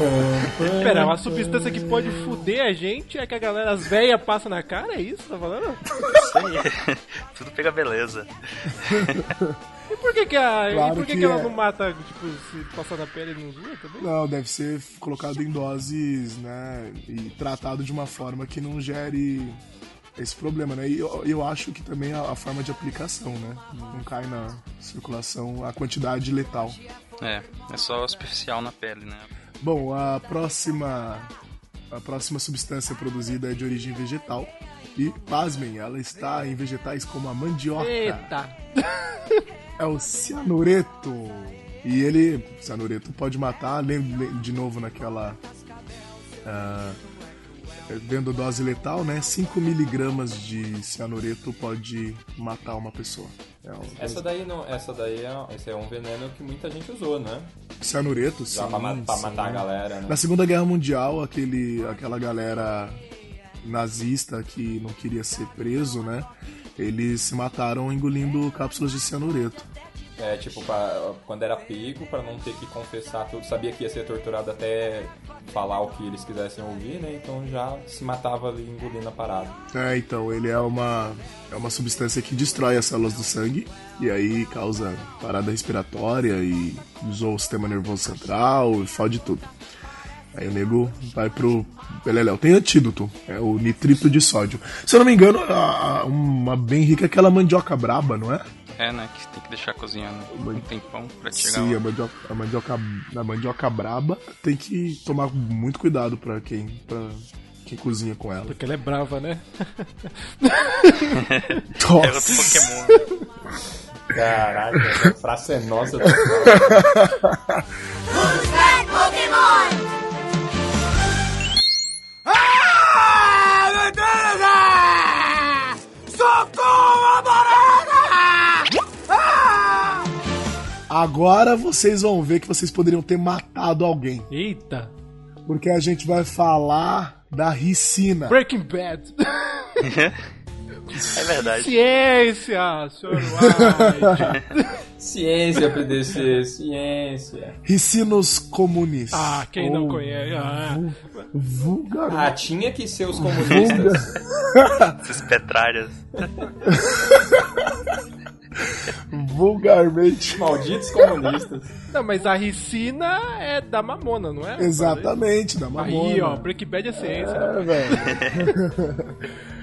Pera, uma substância que pode fuder a gente é que a galera, as velhas passam na cara? É isso tá falando? Isso aí. Tudo pega beleza. E por que que, a, e Claro por que, que que ela é. não mata, tipo, se passar na pele não zoa também? Não, deve ser colocado em doses, né? E tratado de uma forma que não gere esse problema, né? E eu, eu acho que também a, a forma de aplicação, né? Não cai na circulação a quantidade letal. É, é só superficial na pele, né? Bom, a próxima a próxima substância produzida é de origem vegetal e, pasmem, ela está em vegetais como a mandioca. Eita! É o cianureto. E ele, cianureto pode matar, lem- lem- de novo naquela ah, vendo dose letal, né? 5 miligramas de cianureto pode matar uma pessoa. É um, Essa daí não. Essa daí é, esse é um veneno que muita gente usou, né? cianureto, sim. Pra, ma- pra sim. matar a galera, né? Na Segunda Guerra Mundial, aquele, aquela galera nazista que não queria ser preso, né? Eles se mataram engolindo cápsulas de cianureto. É, tipo, pra, quando era pego, pra não ter que confessar tudo, sabia que ia ser torturado até falar o que eles quisessem ouvir, né? Então já se matava ali engolindo a parada. É, então, ele é uma, é uma substância que destrói as células do sangue e aí causa parada respiratória e zoa o sistema nervoso central e fode tudo. Aí o nego vai pro Beleléu. Tem antídoto, é o nitrito de sódio. Se eu não me engano, a- a- uma bem rica é aquela mandioca braba, não é? É, né? Que tem que deixar cozinhando um tempão pra chegar Sim, lá. a mandioca, a mandioca, a mandioca braba tem que tomar muito cuidado pra quem, pra quem cozinha com ela. Porque ela é brava, né? É outro Pokémon. Caraca, a frase é nossa. Ah, Socorro, barata! Ah! Agora vocês vão ver que vocês poderiam ter matado alguém. Eita! Porque a gente vai falar da ricina. Breaking Bad! É verdade. Ciência, senhor White! Ciência, PDC, ciência. Ricinos comunis. Ah, quem não conhece? Ah, Vulgar. Ah, tinha que ser os comunistas. Essas petralhas. Vulgarmente. Malditos comunistas. não, mas a ricina é da mamona, não é? Exatamente, da mamona. Aí, ó, Breaking Bad é ciência. É, velho.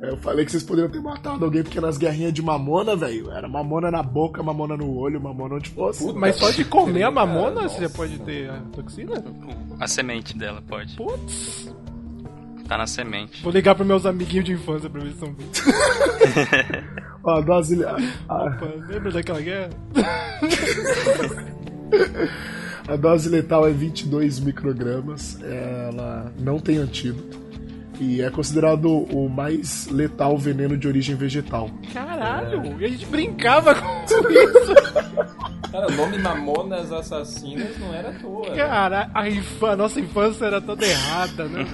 Eu falei que vocês poderiam ter matado alguém porque nas guerrinhas de mamona, velho, era mamona na boca, mamona no olho, mamona onde fosse. Mas só de comer a mamona Cara, você já pode ter a toxina? A semente dela pode. Putz! Tá na semente. Vou ligar pros meus amiguinhos de infância pra ver se são. Ó, a dose. A, a, Opa, lembra daquela guerra? a dose letal é 22 microgramas. Ela não tem antídoto. E é considerado o mais letal veneno de origem vegetal. Caralho! E a gente brincava com isso! Cara, o nome Mamonas Assassinas não era à toa. né? Cara, a, infa- nossa infância era toda errada, né?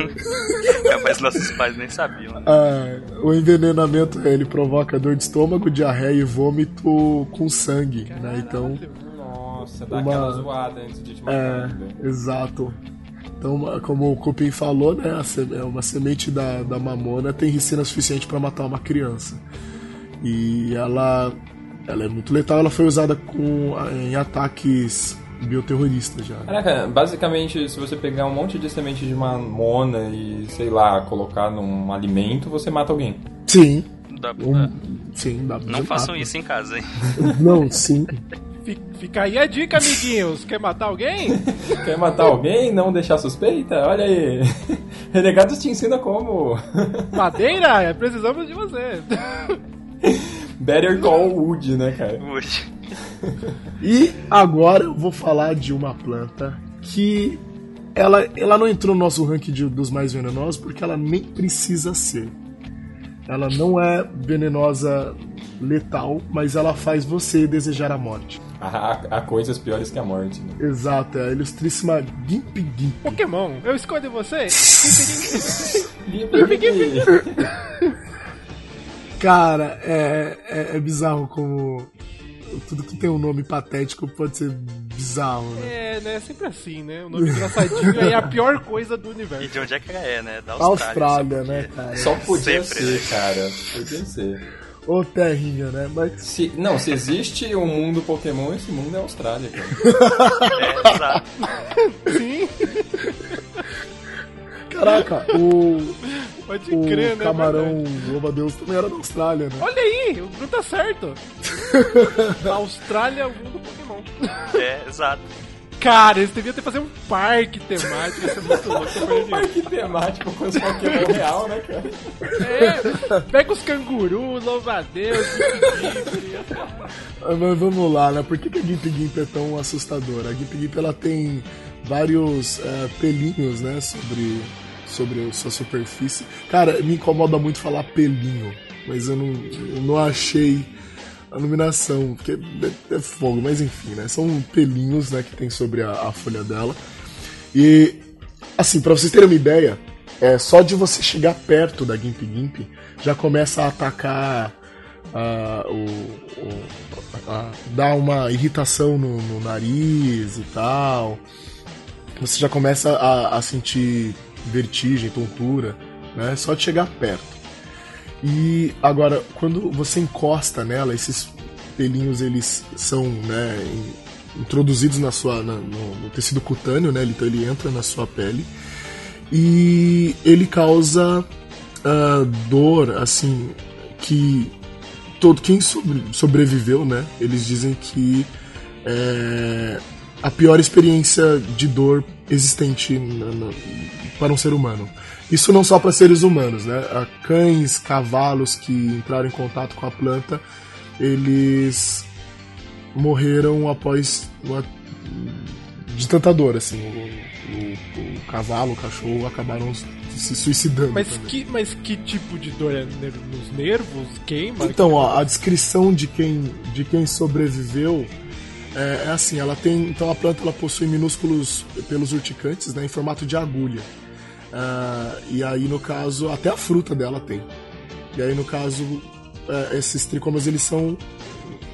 Mas nossos pais nem sabiam. né? Ah, o envenenamento ele provoca dor de estômago, diarreia e vômito com sangue, né? Então, Nossa, dá Uma- aquela zoada antes de te matar. é, né? exato. Então, uma- como o Cupim falou, né, seme- uma semente da, da mamona tem ricina suficiente para matar uma criança. E ela, ela é muito letal. Ela foi usada com, em ataques bioterrorista já. Caraca, basicamente, se você pegar um monte de semente de mamona e, sei lá, colocar num alimento, você mata alguém. Sim. Dá- Um- sim, dá pra Não façam isso em casa, hein? Não, sim. Fi- Fica aí a dica, amiguinhos. Quer matar alguém? Quer matar alguém, não deixar suspeita? Olha aí. Renegados te ensina como. Madeira? Precisamos de você. Better Call Wood, né, cara? Hoje. E agora eu vou falar de uma planta que ela, ela não entrou no nosso ranking de- dos mais venenosos porque ela nem precisa ser. Ela não é venenosa letal, mas ela faz você desejar a morte. Há, há coisas piores que a morte, né? Exato, é a ilustríssima Gimp Gimp. Pokémon, eu escolho você. Cara, é, é, é bizarro como tudo que tem um nome patético pode ser bizarro, né? É, né? Sempre assim, né? O nome engraçadinho é a pior coisa do E universo. de onde é que ela é, né? Da Austrália. Austrália, só né, cara? Só podia Sempre, ser, né? cara. Podia ser. Ô terrinha, né? Mas Se, não, se existe um mundo Pokémon, esse mundo é a Austrália, cara. É, exato. Sim, Caraca, o, pode o crer, né? camarão verdade. louva-a-Deus também era da Austrália, né? Olha aí, o Bruno tá certo. A Austrália é o mundo Pokémon. É, exato. Cara, eles deviam ter fazer um parque temático, isso é muito louco. perdi. Parque temático com os Pokémon real, né, cara? É, pega os cangurus, louva-a-Deus. Ah, Mas vamos lá, né? Por que, que a Gimp Gimp é tão assustadora? A Gimp Gimp ela tem vários eh, pelinhos, né? Sobre, sobre a sua superfície. Cara, me incomoda muito falar pelinho, mas eu não, eu não achei a nominação, porque é, é fogo, mas enfim, né? São pelinhos, né, que tem sobre a, a folha dela. E, assim, pra vocês terem uma ideia, é, só de você chegar perto da Gimp Gimp já começa a atacar ah, o, o- a- dá uma irritação no, no nariz e tal. Você já começa a, a sentir vertigem, tontura, né? Só de chegar perto. E agora, quando você encosta nela, esses pelinhos eles são né, in- introduzidos na sua, na- no, no tecido cutâneo, né? Então ele entra na sua pele e ele causa ah, dor, assim, que todo quem sobre- sobreviveu, né? Eles dizem que é a pior experiência de dor existente na- na- para um ser humano. Isso não só para seres humanos, né? Cães, cavalos que entraram em contato com a planta, eles morreram após uma de tanta dor, assim. O, o- o cavalo, o cachorro acabaram se suicidando. Mas também. que, mas que tipo de dor é nos nervos? Queima? Então, ó, a descrição de quem, de quem sobreviveu é, é assim, ela tem, então a planta ela possui minúsculos pelos urticantes, né, em formato de agulha. Ah, e aí no caso, até a fruta dela tem. E aí no caso, é, esses tricomas eles são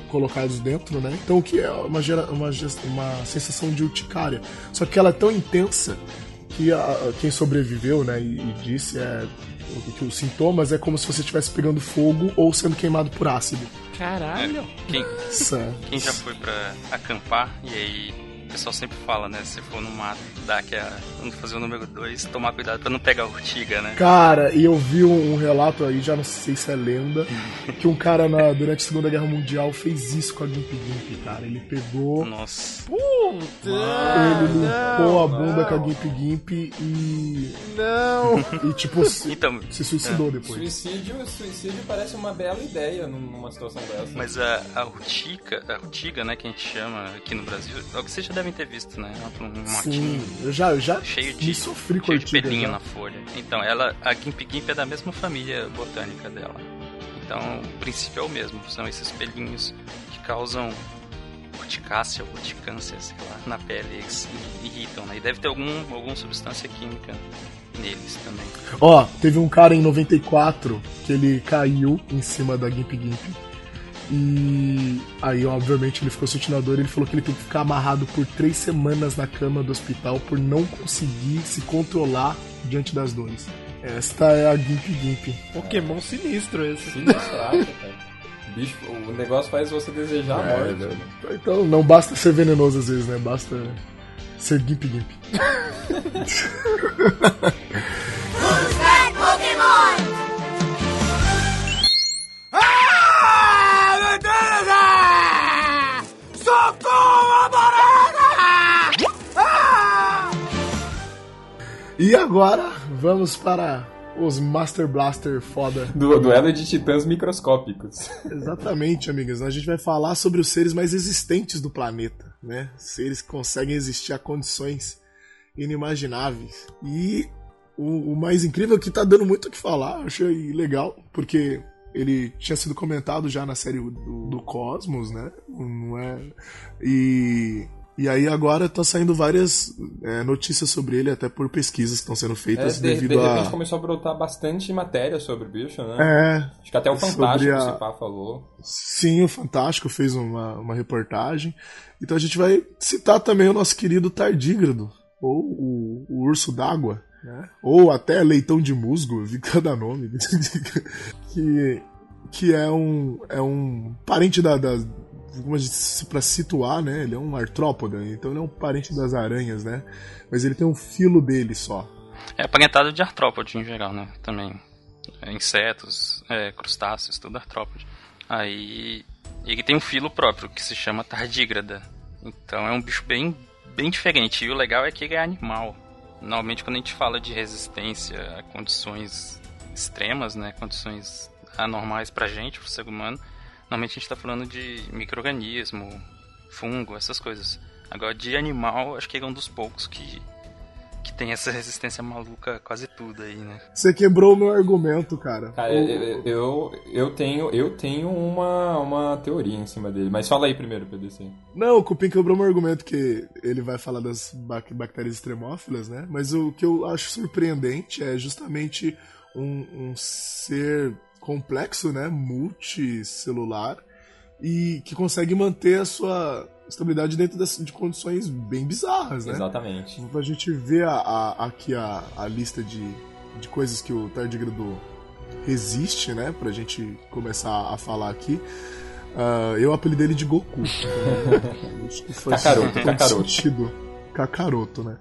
colocados dentro, né? Então o que é uma, gera, uma, uma sensação de urticária. Só que ela é tão intensa que a- quem sobreviveu, né, e, e disse é o- que os sintomas é como se você estivesse pegando fogo ou sendo queimado por ácido. Caralho. Quem, Certo. quem já foi pra acampar e aí o pessoal sempre fala, né? Se for no mato, dá que a. Vamos fazer o número 2, tomar cuidado pra não pegar urtiga, né? Cara, e eu vi um, um relato aí, já não sei se é lenda, que um cara na- durante a Segunda Guerra Mundial fez isso com a Gimp Gimp, cara. Ele pegou, Nossa. Puta! ele limpou não, a bunda não. com a Gimp Gimp e. Não! E tipo, se, Então, se suicidou depois. Suicídio, suicídio parece uma bela ideia numa situação dessa. Mas a, a urtiga, a urtiga, né, que a gente chama aqui no Brasil, é o que já devem ter visto, né? Um Sim, eu já, eu já cheio de, sofri com cheio de pelinho já. na folha. Então, ela, a Gimp Gimp é da mesma família botânica dela. Então, o princípio é o mesmo, são esses pelinhos que causam urticácia ou urticância, sei lá, na pele, eles irritam, né? E deve ter algum, alguma substância química neles também. Ó, teve um cara em 94 que ele caiu em cima da Gimp Gimp. E aí, obviamente, ele ficou sentindo a dor e ele falou que ele tem que ficar amarrado por três semanas na cama do hospital por não conseguir se controlar diante das dores. Esta é a Gimp Gimp. Pokémon sinistro esse. Sinistraça, cara. Bicho, o negócio faz você desejar a É, morte. né? Então não basta ser venenoso às vezes, né? Basta ser gimp gimp. Ah, E agora vamos para os Master Blaster foda. Du duelo de titãs microscópicos. Exatamente, amigas. A gente vai falar sobre os seres mais existentes do planeta, né? Seres que conseguem existir a condições inimagináveis. E o, o mais incrível é que tá dando muito o que falar, achei legal, porque ele tinha sido comentado já na série do, do Cosmos, né? Não é? E, e aí agora tá saindo várias é, notícias sobre ele, até por pesquisas que estão sendo É, feitas de, de devido repente a. começou a brotar bastante matéria sobre o bicho, né? É. Acho que até o Fantástico, a- se pá, falou. Sim, o Fantástico fez uma, uma reportagem. Então a gente vai citar também o nosso querido tardígrado, ou o, o urso d'água, né? ou até leitão de musgo, vi cada nome. que, que é um, é um parente da. da para situar, né? Ele é um artrópoda, então ele é um parente das aranhas, né? Mas ele tem um filo dele só. É aparentado de artrópode em geral, né? Também. É, insetos, é, crustáceos, tudo artrópode. Aí. Ele tem um filo próprio que se chama tardígrada. Então é um bicho bem, bem diferente. E o legal é que ele é animal. Normalmente quando a gente fala de resistência a condições extremas, né? Condições anormais pra gente, pro ser humano, normalmente a gente tá falando de micro-organismo, fungo, essas coisas. Agora de animal, acho que ele é um dos poucos que, que tem essa resistência maluca a quase tudo aí, né? Você quebrou o meu argumento, cara. Cara, eu, eu, eu tenho, eu tenho uma, uma teoria em cima dele. Mas fala aí primeiro, PDC. Não, o Cupim quebrou meu argumento que ele vai falar das bac- bactérias extremófilas, né? Mas o que eu acho surpreendente é justamente um, um ser complexo, né? Multicelular e que consegue manter a sua estabilidade dentro das, de condições bem bizarras, né? Exatamente. A gente vê a, a- aqui a, a lista de, de coisas que o tardígrado resiste, né? Pra gente começar a falar aqui. Ah, eu apelidei ele de Goku. Então, acho que faz Kakaroto, todo Kakaroto. sentido. Kakaroto, né?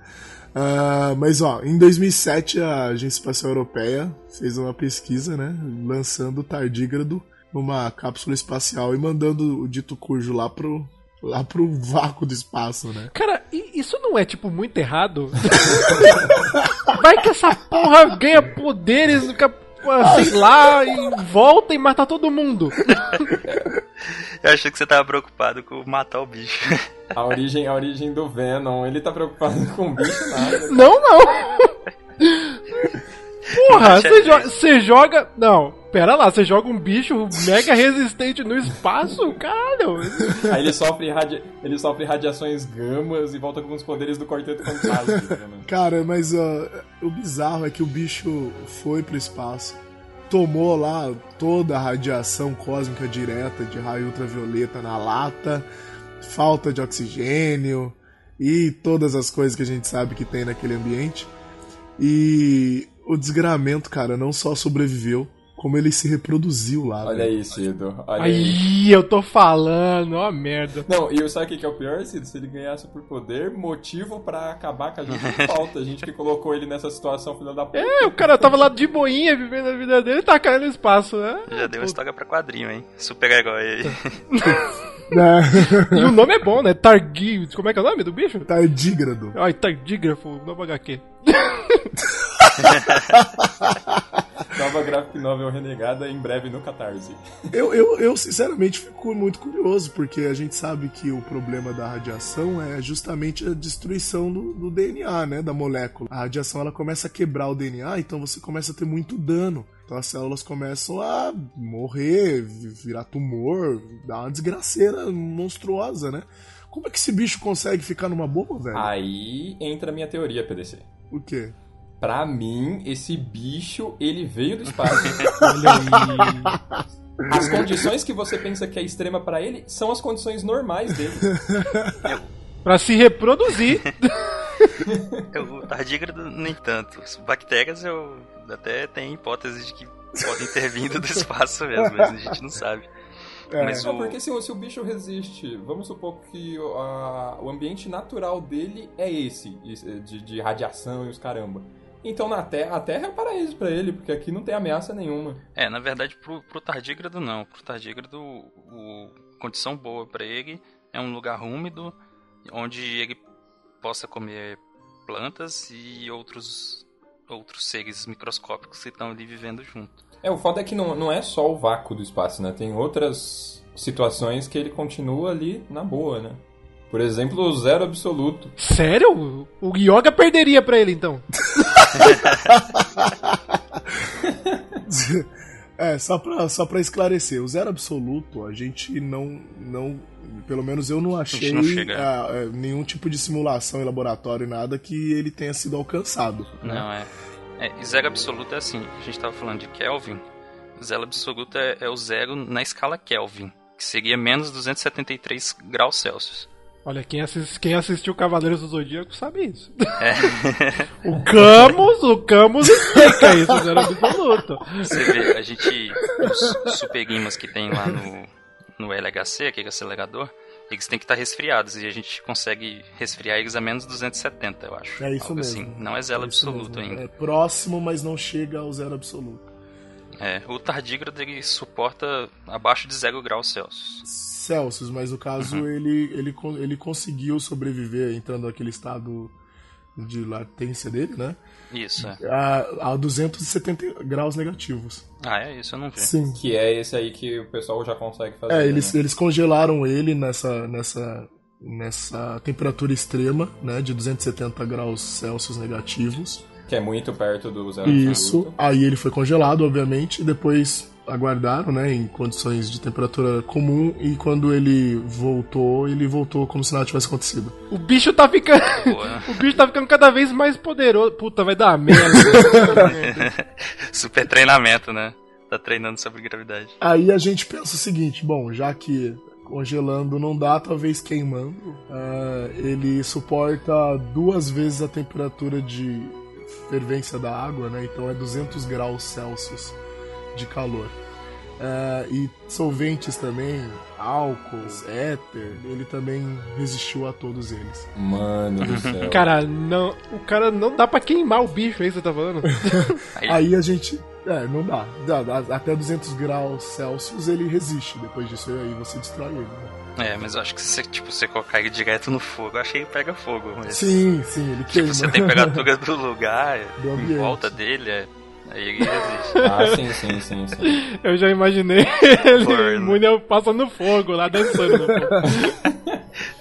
Ah, mas ó, em 2007 a Agência Espacial Europeia fez uma pesquisa, né? Lançando o tardígrado numa cápsula espacial e mandando o dito cujo lá pro, lá pro vácuo do espaço, né? Cara, isso não é, tipo, muito errado? Vai que essa porra ganha poderes, sei lá, e volta e mata todo mundo. Eu achei que você tava preocupado com matar o bicho. A origem, a origem do Venom, ele tá preocupado com o bicho nada. Não, não. Porra, você joga, joga. Não, pera lá, você joga um bicho mega resistente no espaço? Caralho. Aí ele sofre, radia... ele sofre radiações gamas e volta com os poderes do Quarteto Fantástico. né? Cara, mas ó, o bizarro é que o bicho foi pro espaço, tomou lá toda a radiação cósmica direta de raio ultravioleta na lata, falta de oxigênio e todas as coisas que a gente sabe que tem naquele ambiente. E o desgramento, cara, não só sobreviveu, como ele se reproduziu lá. Olha velho. aí, Cido. Olha aí. Aí, eu tô falando, ó merda. Não, e sabe o que é o pior, Cido? Se ele ganhasse por poder, motivo pra acabar com a gente falta. A gente que colocou ele nessa situação, filha da puta. É, o cara tava lá de boinha, vivendo a vida dele, tá caindo no espaço, né? Já deu uma história pra quadrinho, hein? Super-herói aí. E o nome é bom, né? Targi. Como é que é o nome do bicho? Tardígrado. Ai, tardígrafo, nova HQ. Nova graphic novel renegada em breve no Catarse. Eu, eu, eu, sinceramente fico muito curioso, porque a gente sabe que o problema da radiação é justamente a destruição do, do DNA, né? Da molécula. A radiação ela começa a quebrar o DNA, então você começa a ter muito dano. Então as células começam a morrer, vi- virar tumor, dar uma desgraceira monstruosa, né? Como é que esse bicho consegue ficar numa boa, velho? Aí entra a minha teoria, PDC. O quê? Pra mim, esse bicho, ele veio do espaço. As condições que você pensa que é extrema pra ele são as condições normais dele. Pra se reproduzir. O tardígrado, nem tanto. As bactérias, eu até tenho hipótese de que podem ter vindo do espaço mesmo, mas a gente não sabe. É. Mas o... porque se, o- se o bicho resiste, vamos supor que o, a- o ambiente natural dele é esse, esse, de, de radiação e os caramba. Então na Terra, a Terra é um paraíso pra ele, porque aqui não tem ameaça nenhuma. É, na verdade, pro, pro tardígrado não. Pro tardígrado, o, condição boa pra ele é um lugar úmido, onde ele possa comer plantas e outros, outros seres microscópicos que estão ali vivendo junto. É, o foda é que não, não é só o vácuo do espaço, né? Tem outras situações que ele continua ali na boa, né? Por exemplo, o zero absoluto. Sério? O Yoga perderia pra ele então. É, só pra, só pra esclarecer, o zero absoluto, a gente não, não pelo menos eu não achei não chega. ah, é, nenhum tipo de simulação em laboratório, nada que ele tenha sido alcançado. né? Não, é. é. e Zero absoluto é assim, a gente tava falando de Kelvin, zero absoluto é, é o zero na escala Kelvin, que seria menos 273 graus Celsius. Olha, quem, assis- quem assistiu Cavaleiros do Zodíaco sabe isso. É. O Camus, o Camus explica isso, zero absoluto. Você vê, a gente. Os super ímãs que tem lá no, no LHC, aquele acelerador, eles têm que estar resfriados e a gente consegue resfriar eles a menos 270, eu acho. É isso Algo mesmo. Assim. Não é zero É absoluto mesmo. ainda. É próximo, mas não chega ao zero absoluto. É, o tardígrado ele suporta abaixo de 0 graus Celsius. Celsius, mas no caso Uhum. ele, ele, ele conseguiu sobreviver entrando naquele estado de latência dele, né? Isso, é. A, a 270 graus negativos. Ah, é isso, eu não vi. Sim. Que é esse aí que o pessoal já consegue fazer. É, eles, né? eles congelaram ele nessa, nessa, nessa temperatura extrema, né? De 270 graus Celsius negativos. Que é muito perto do zero Isso. absoluto. Aí ele foi congelado, obviamente, e depois aguardaram, né, em condições de temperatura comum, e quando ele voltou, ele voltou como se nada tivesse acontecido. O bicho tá ficando. Boa. o bicho tá ficando cada vez mais poderoso. Puta, vai dar merda. Super treinamento, né? Tá treinando sobre gravidade. Aí a gente pensa o seguinte, bom, já que congelando não dá, talvez queimando, ah, ele suporta duas vezes a temperatura de fervência da água, né? Então é 200 graus Celsius de calor. Ah, e solventes também, álcool, éter, ele também resistiu a todos eles. Mano do céu. Cara, não. O cara não dá pra queimar o bicho, é isso que você tá falando? Aí a gente. É, não dá. Dá- dá- Até 200 graus Celsius ele resiste. Depois disso aí você destrói ele. né? É, mas eu acho que se você, tipo, você colocar ele direto no fogo, eu achei que pega fogo. Mas... Sim, sim, ele queima. Tipo, se a temperatura do lugar, Do em volta dele, é... aí ele resiste. Ah, sim, sim, sim, sim. Eu já imaginei ele Forno. imune passando fogo lá, dançando no fogo.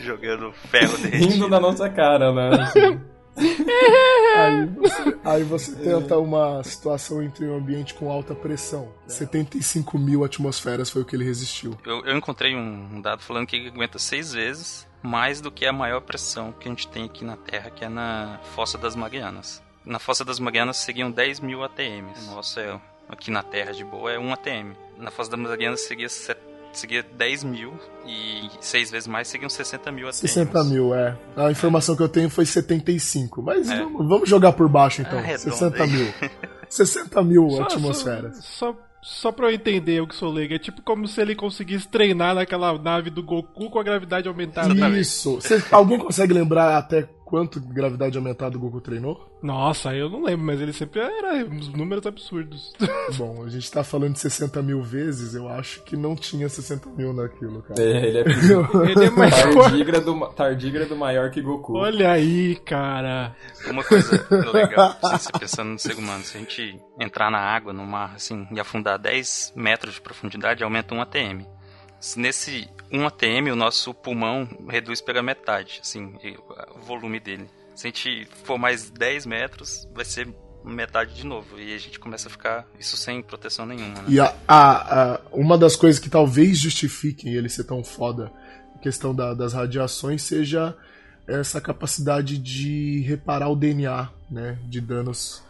Jogando ferro Rindo derretido. na nossa cara, né? Assim. aí, você, aí, você tenta uma situação entre um ambiente com alta pressão. É. 75 mil atmosferas foi o que ele resistiu. Eu, eu encontrei um dado falando que ele aguenta seis vezes mais do que a maior pressão que a gente tem aqui na Terra, que é na Fossa das Marianas. Na Fossa das Marianas seriam 10 mil ATMs. Nossa, é, aqui na Terra de boa é 1 ATM. Na Fossa das Marianas seria 70 seguia 10 mil e seis vezes mais seguiam 60 mil assim. até. 60 mil, é. A informação que eu tenho foi 75. Mas é. vamos, vamos, jogar por baixo então. É, 60 mil. 60 mil só, atmosferas. Só, só, pra eu entender o que sou leigo, é tipo como se ele conseguisse treinar naquela nave do Goku com a gravidade aumentada. Tá Isso. Cê, alguém consegue lembrar até quanto gravidade aumentada o Goku treinou? Nossa, eu não lembro, mas ele sempre era uns números absurdos. Bom, a gente tá falando de 60 mil vezes, eu acho que não tinha 60 mil naquilo, cara. É, ele é Ele é mais forte. tardígrado, maior que Goku. Olha aí, cara. Uma coisa legal, assim, você pensando no ser humano, se a gente entrar na água, no mar, assim, e afundar 10 metros de profundidade, aumenta 1 ATM. Se Nesse 1 ATM, o nosso pulmão reduz pela metade, assim, o volume dele. Se a gente for mais 10 metros, vai ser metade de novo. E a gente começa a ficar isso sem proteção nenhuma, né? E a, a- a- uma das coisas que talvez justifiquem ele ser tão foda, a questão da- das radiações, seja essa capacidade de reparar o DNA, né, de danos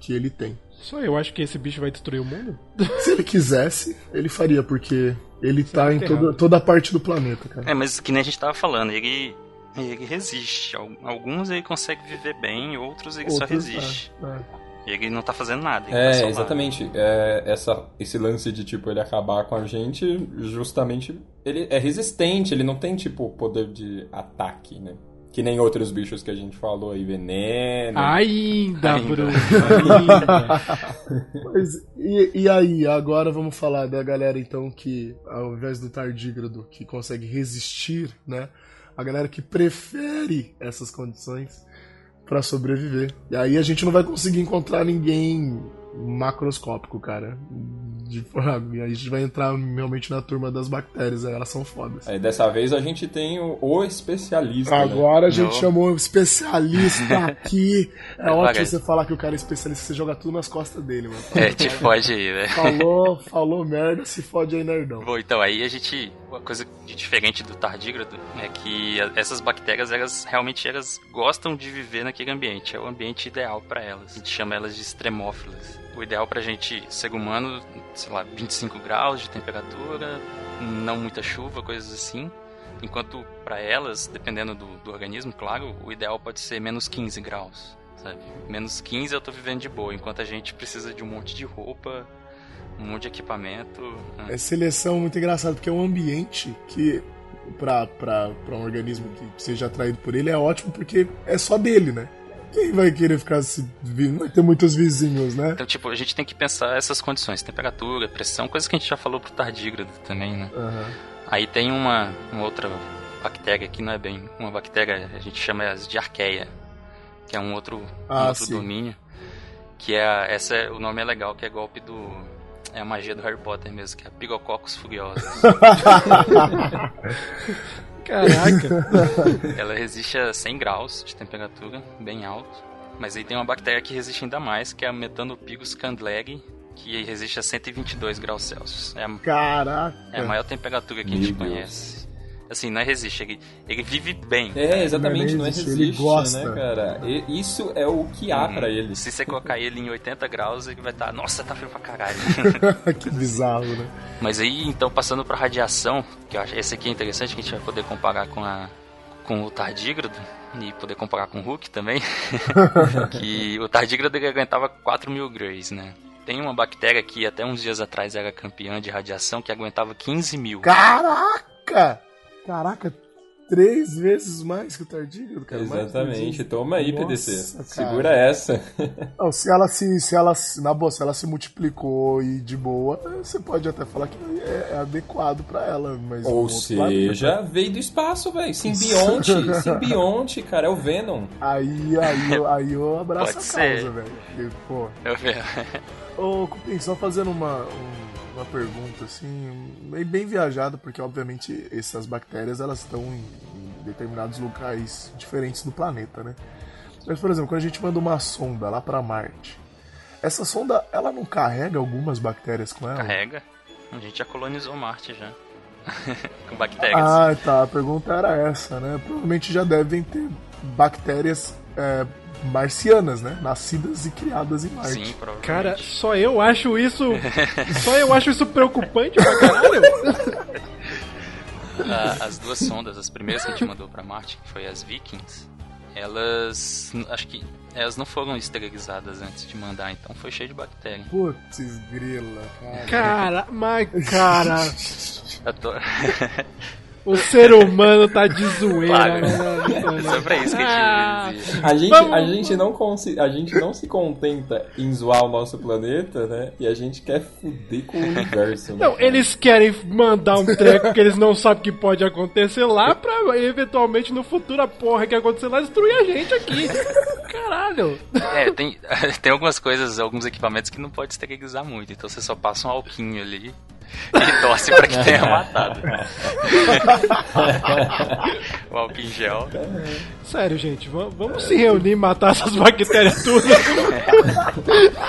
que ele tem. Só eu acho que esse bicho vai destruir o mundo? Se ele quisesse, ele faria, porque ele tá em tá toda, toda a parte do planeta, cara. É, mas que nem a gente tava falando, ele, ele resiste. Al- Alguns ele consegue viver bem, outros ele só Outros, resiste. é, é. E ele não tá fazendo nada. ele tá só É, lá. exatamente. É, essa, esse lance de, tipo, ele acabar com a gente, justamente, ele é resistente, ele não tem, tipo, poder de ataque, né? Que nem outros bichos que a gente falou aí, veneno. Ainda, Ainda. Bruno. Mas, e, e aí, agora vamos falar da galera então que, ao invés do tardígrado, que consegue resistir, né? A galera que prefere essas condições pra sobreviver. E aí a gente não vai conseguir encontrar ninguém macroscópico, cara. De, a gente vai entrar realmente na turma das bactérias, aí elas são fodas. Aí dessa vez a gente tem o, o especialista. Agora né? a gente chamou um especialista aqui. É Vai, ótimo vai. você falar que o cara é especialista, você joga tudo nas costas dele, mano. É, te fode aí, né? Falou, falou merda, se fode aí, nerdão. Bom, então aí a gente. Uma coisa de diferente do tardígrado é que essas bactérias, elas realmente elas gostam de viver naquele ambiente. É o ambiente ideal para elas. A gente chama elas de extremófilas. O ideal pra gente, ser humano, sei lá, 25 graus de temperatura, não muita chuva, coisas assim. Enquanto para elas, dependendo do, do organismo, claro, o ideal pode ser menos 15 graus. Sabe? Menos 15 eu tô vivendo de boa, enquanto a gente precisa de um monte de roupa, um monte de equipamento. né? É seleção muito engraçada, porque é um ambiente que, pra um organismo que seja atraído por ele, é ótimo porque é só dele, né? Quem vai querer ficar se. vi- Não vai ter muitos vizinhos, né? Então, tipo, a gente tem que pensar essas condições, temperatura, pressão, coisas que a gente já falou pro tardígrado também, né? Aham. Aí tem uma, uma outra bactéria que não é bem uma bactéria, a gente chama de arqueia, que é um outro, um Ah, outro sim. domínio, que é, essa é- o nome é legal, que é golpe do é a magia do Harry Potter mesmo, que é a Pigococcus furiosa. Caraca. Ela resiste a 100 graus de temperatura, bem alto. Mas aí tem uma bactéria que resiste ainda mais, que é a Metanopygus candleri, que resiste a 122 graus Celsius. É a, Caraca. é a maior temperatura que a Meu gente Deus. conhece. Assim, não é resiste, ele, ele vive bem. É, exatamente, Não não é resiste, ele gosta. né, cara? E- isso é o que há Uhum. pra ele. Se você colocar ele em 80 graus, ele vai estar, nossa, tá frio pra caralho. que bizarro, né? Mas aí, então, passando pra radiação, que eu acho esse aqui é interessante, que a gente vai poder comparar com a com o tardígrado e poder comparar com o Hulk também, que o tardígrado ele aguentava 4 mil graus, né? Tem uma bactéria que até uns dias atrás era campeã de radiação que aguentava 15 mil. Caraca! Caraca, três vezes mais que o tardígrado, cara. Exatamente. Toma aí, Nossa, PDC. cara. Segura essa. Não, se ela se, se ela se- na boa, se ela se multiplicou e de boa, você pode até falar que é, é adequado pra ela, mas Ou outro seja, planeta. veio do espaço, velho. Simbionte, simbionte, cara. É o Venom. aí, aí, aí eu abraço Pode a ser. causa, velho. Pô, Eu vejo. Ô, Cupim, só fazendo uma, um- uma pergunta, assim, bem, bem viajada, porque obviamente essas bactérias elas estão em, em determinados locais diferentes do planeta, né? Mas, por exemplo, quando a gente manda uma sonda lá pra Marte, essa sonda, ela não carrega algumas bactérias com ela? Carrega. A gente já colonizou Marte já. com bactérias. Ah, tá. A pergunta era essa, né? Provavelmente já devem ter bactérias é, marcianas, né? Nascidas e criadas em Marte. Sim, provavelmente. Cara, só eu acho isso. Só eu acho isso preocupante pra caralho. Ah, as duas sondas, as primeiras que a gente mandou pra Marte, que foi as Vikings, elas. acho que. Elas não foram esterilizadas antes de mandar, então foi cheio de bactéria. Putz, grila, cara. Cara, mas, cara, Eu tô- o ser humano tá de zoeira, Claro. né? Só pra isso que a Ah, gente existe. A gente, Vamos- a, gente não a gente não se contenta em zoar o nosso planeta, né? E a gente quer fuder com o universo. né, Não, cara? eles querem mandar um treco que eles não sabem que pode acontecer lá pra eventualmente no futuro a porra que acontecer lá destruir a gente aqui. Caralho. É, tem, tem algumas coisas, alguns equipamentos que não pode esterilizar muito, então você só passa um alquinho ali e torce pra que tenha matado. o álcool em gel. Sério, gente, va- vamos se reunir e matar essas bactérias tudo.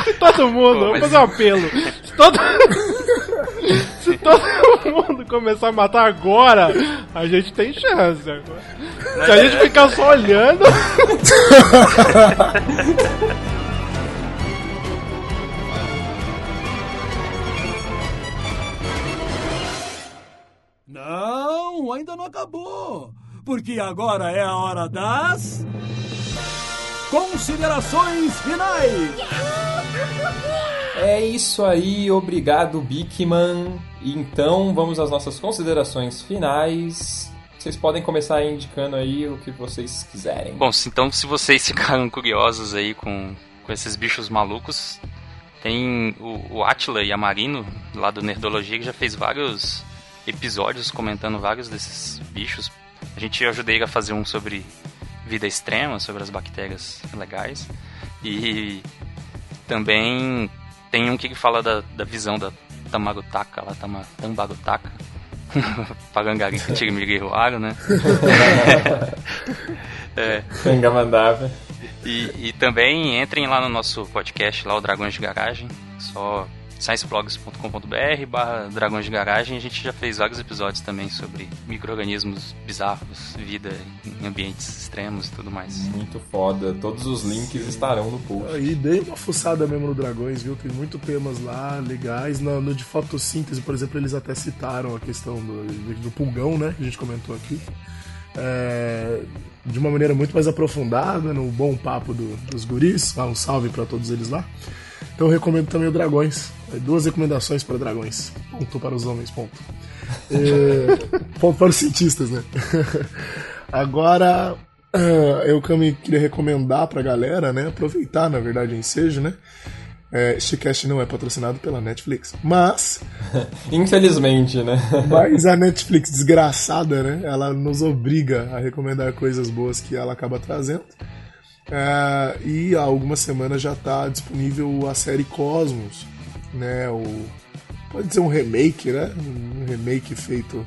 se todo mundo, Pô, vamos fazer um apelo. Se todo... se todo mundo começar a matar agora, a gente tem chance. Se a gente ficar só olhando. Não, ainda não acabou. Porque agora é a hora das. Considerações finais! É isso aí, obrigado Bigman. Então vamos às nossas considerações finais. Vocês podem começar indicando aí o que vocês quiserem. Bom, então se vocês ficaram curiosos aí com, com esses bichos malucos, tem o, o Atila e a Marino, lá do Nerdologia, que já fez vários episódios comentando vários desses bichos. A gente ajudei a fazer um sobre vida extrema, sobre as bactérias legais. E também tem um que fala da, da visão da Tamarutaka, lá, Tama, Tambarutaka. Pagangari Tigre né? é. E, e também entrem lá no nosso podcast, lá o Dragões de Garagem. Só scienceblogs.com.br barra Dragões de Garagem. A gente já fez vários episódios também sobre micro-organismos bizarros, vida em ambientes extremos e tudo mais. Muito foda. Todos os links estarão no post. Aí dei uma fuçada mesmo no Dragões, viu? Tem muitos temas lá legais. No, no, de fotossíntese, por exemplo, eles até citaram a questão do, do pulgão, né? Que a gente comentou aqui. É, de uma maneira muito mais aprofundada, no bom papo do, dos guris. Ah, um salve para todos eles lá. Então eu recomendo também o Dragões. Duas recomendações para Dragões. Ponto para os homens, ponto. É, ponto para os cientistas, né? Agora, ah, eu também queria recomendar para a galera, né? Aproveitar, na verdade, em seja, né? É, este cast não é patrocinado pela Netflix, mas. Infelizmente, né? mas a Netflix, desgraçada, né? Ela nos obriga a recomendar coisas boas que ela acaba trazendo. É, e há algumas semanas já está disponível a série Cosmos, né? O, pode dizer um remake, né? Um remake feito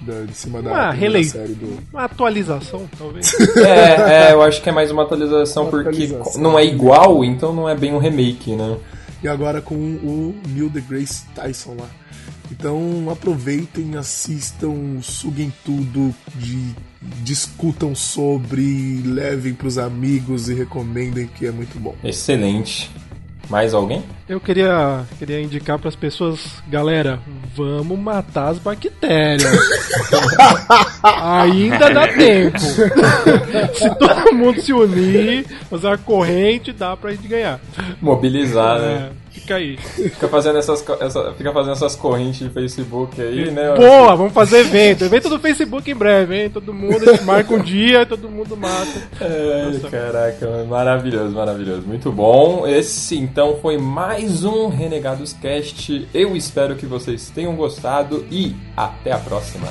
da, de cima da, série do. Uma atualização, talvez. é, é, eu acho que é mais uma atualização uma porque atualização. não é igual, então não é bem um remake, né? E agora com o Neil deGrasse Tyson lá. Então aproveitem, assistam, suguem tudo, de, discutam sobre, levem para os amigos e recomendem que é muito bom. Excelente. Mais alguém? Eu queria, queria indicar para as pessoas, galera, vamos matar as bactérias. Ainda dá tempo. se todo mundo se unir, fazer uma corrente, dá pra gente ganhar. Mobilizar, é. né? Fica aí. Fica fazendo essas, essa, fica fazendo essas correntes de Facebook aí, né? Boa, vamos fazer evento. Evento do Facebook em breve, hein? Todo mundo, a gente marca um dia e todo mundo mata. É, caraca, maravilhoso, maravilhoso. Muito bom. Esse então foi mais um Renegados Cast. Eu espero que vocês tenham gostado e até a próxima.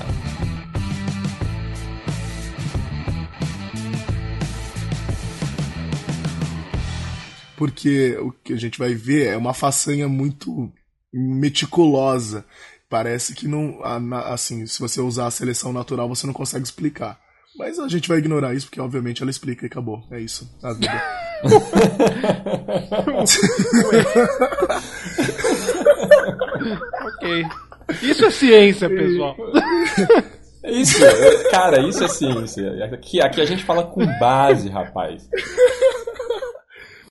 Porque o que a gente vai ver é uma façanha muito meticulosa. Parece que não, assim, se você usar a seleção natural, você não consegue explicar. Mas a gente vai ignorar isso, porque obviamente ela explica e acabou. É isso, a vida. ok. Isso é ciência, pessoal. Isso, cara, isso é ciência. Aqui, aqui a gente fala com base, rapaz.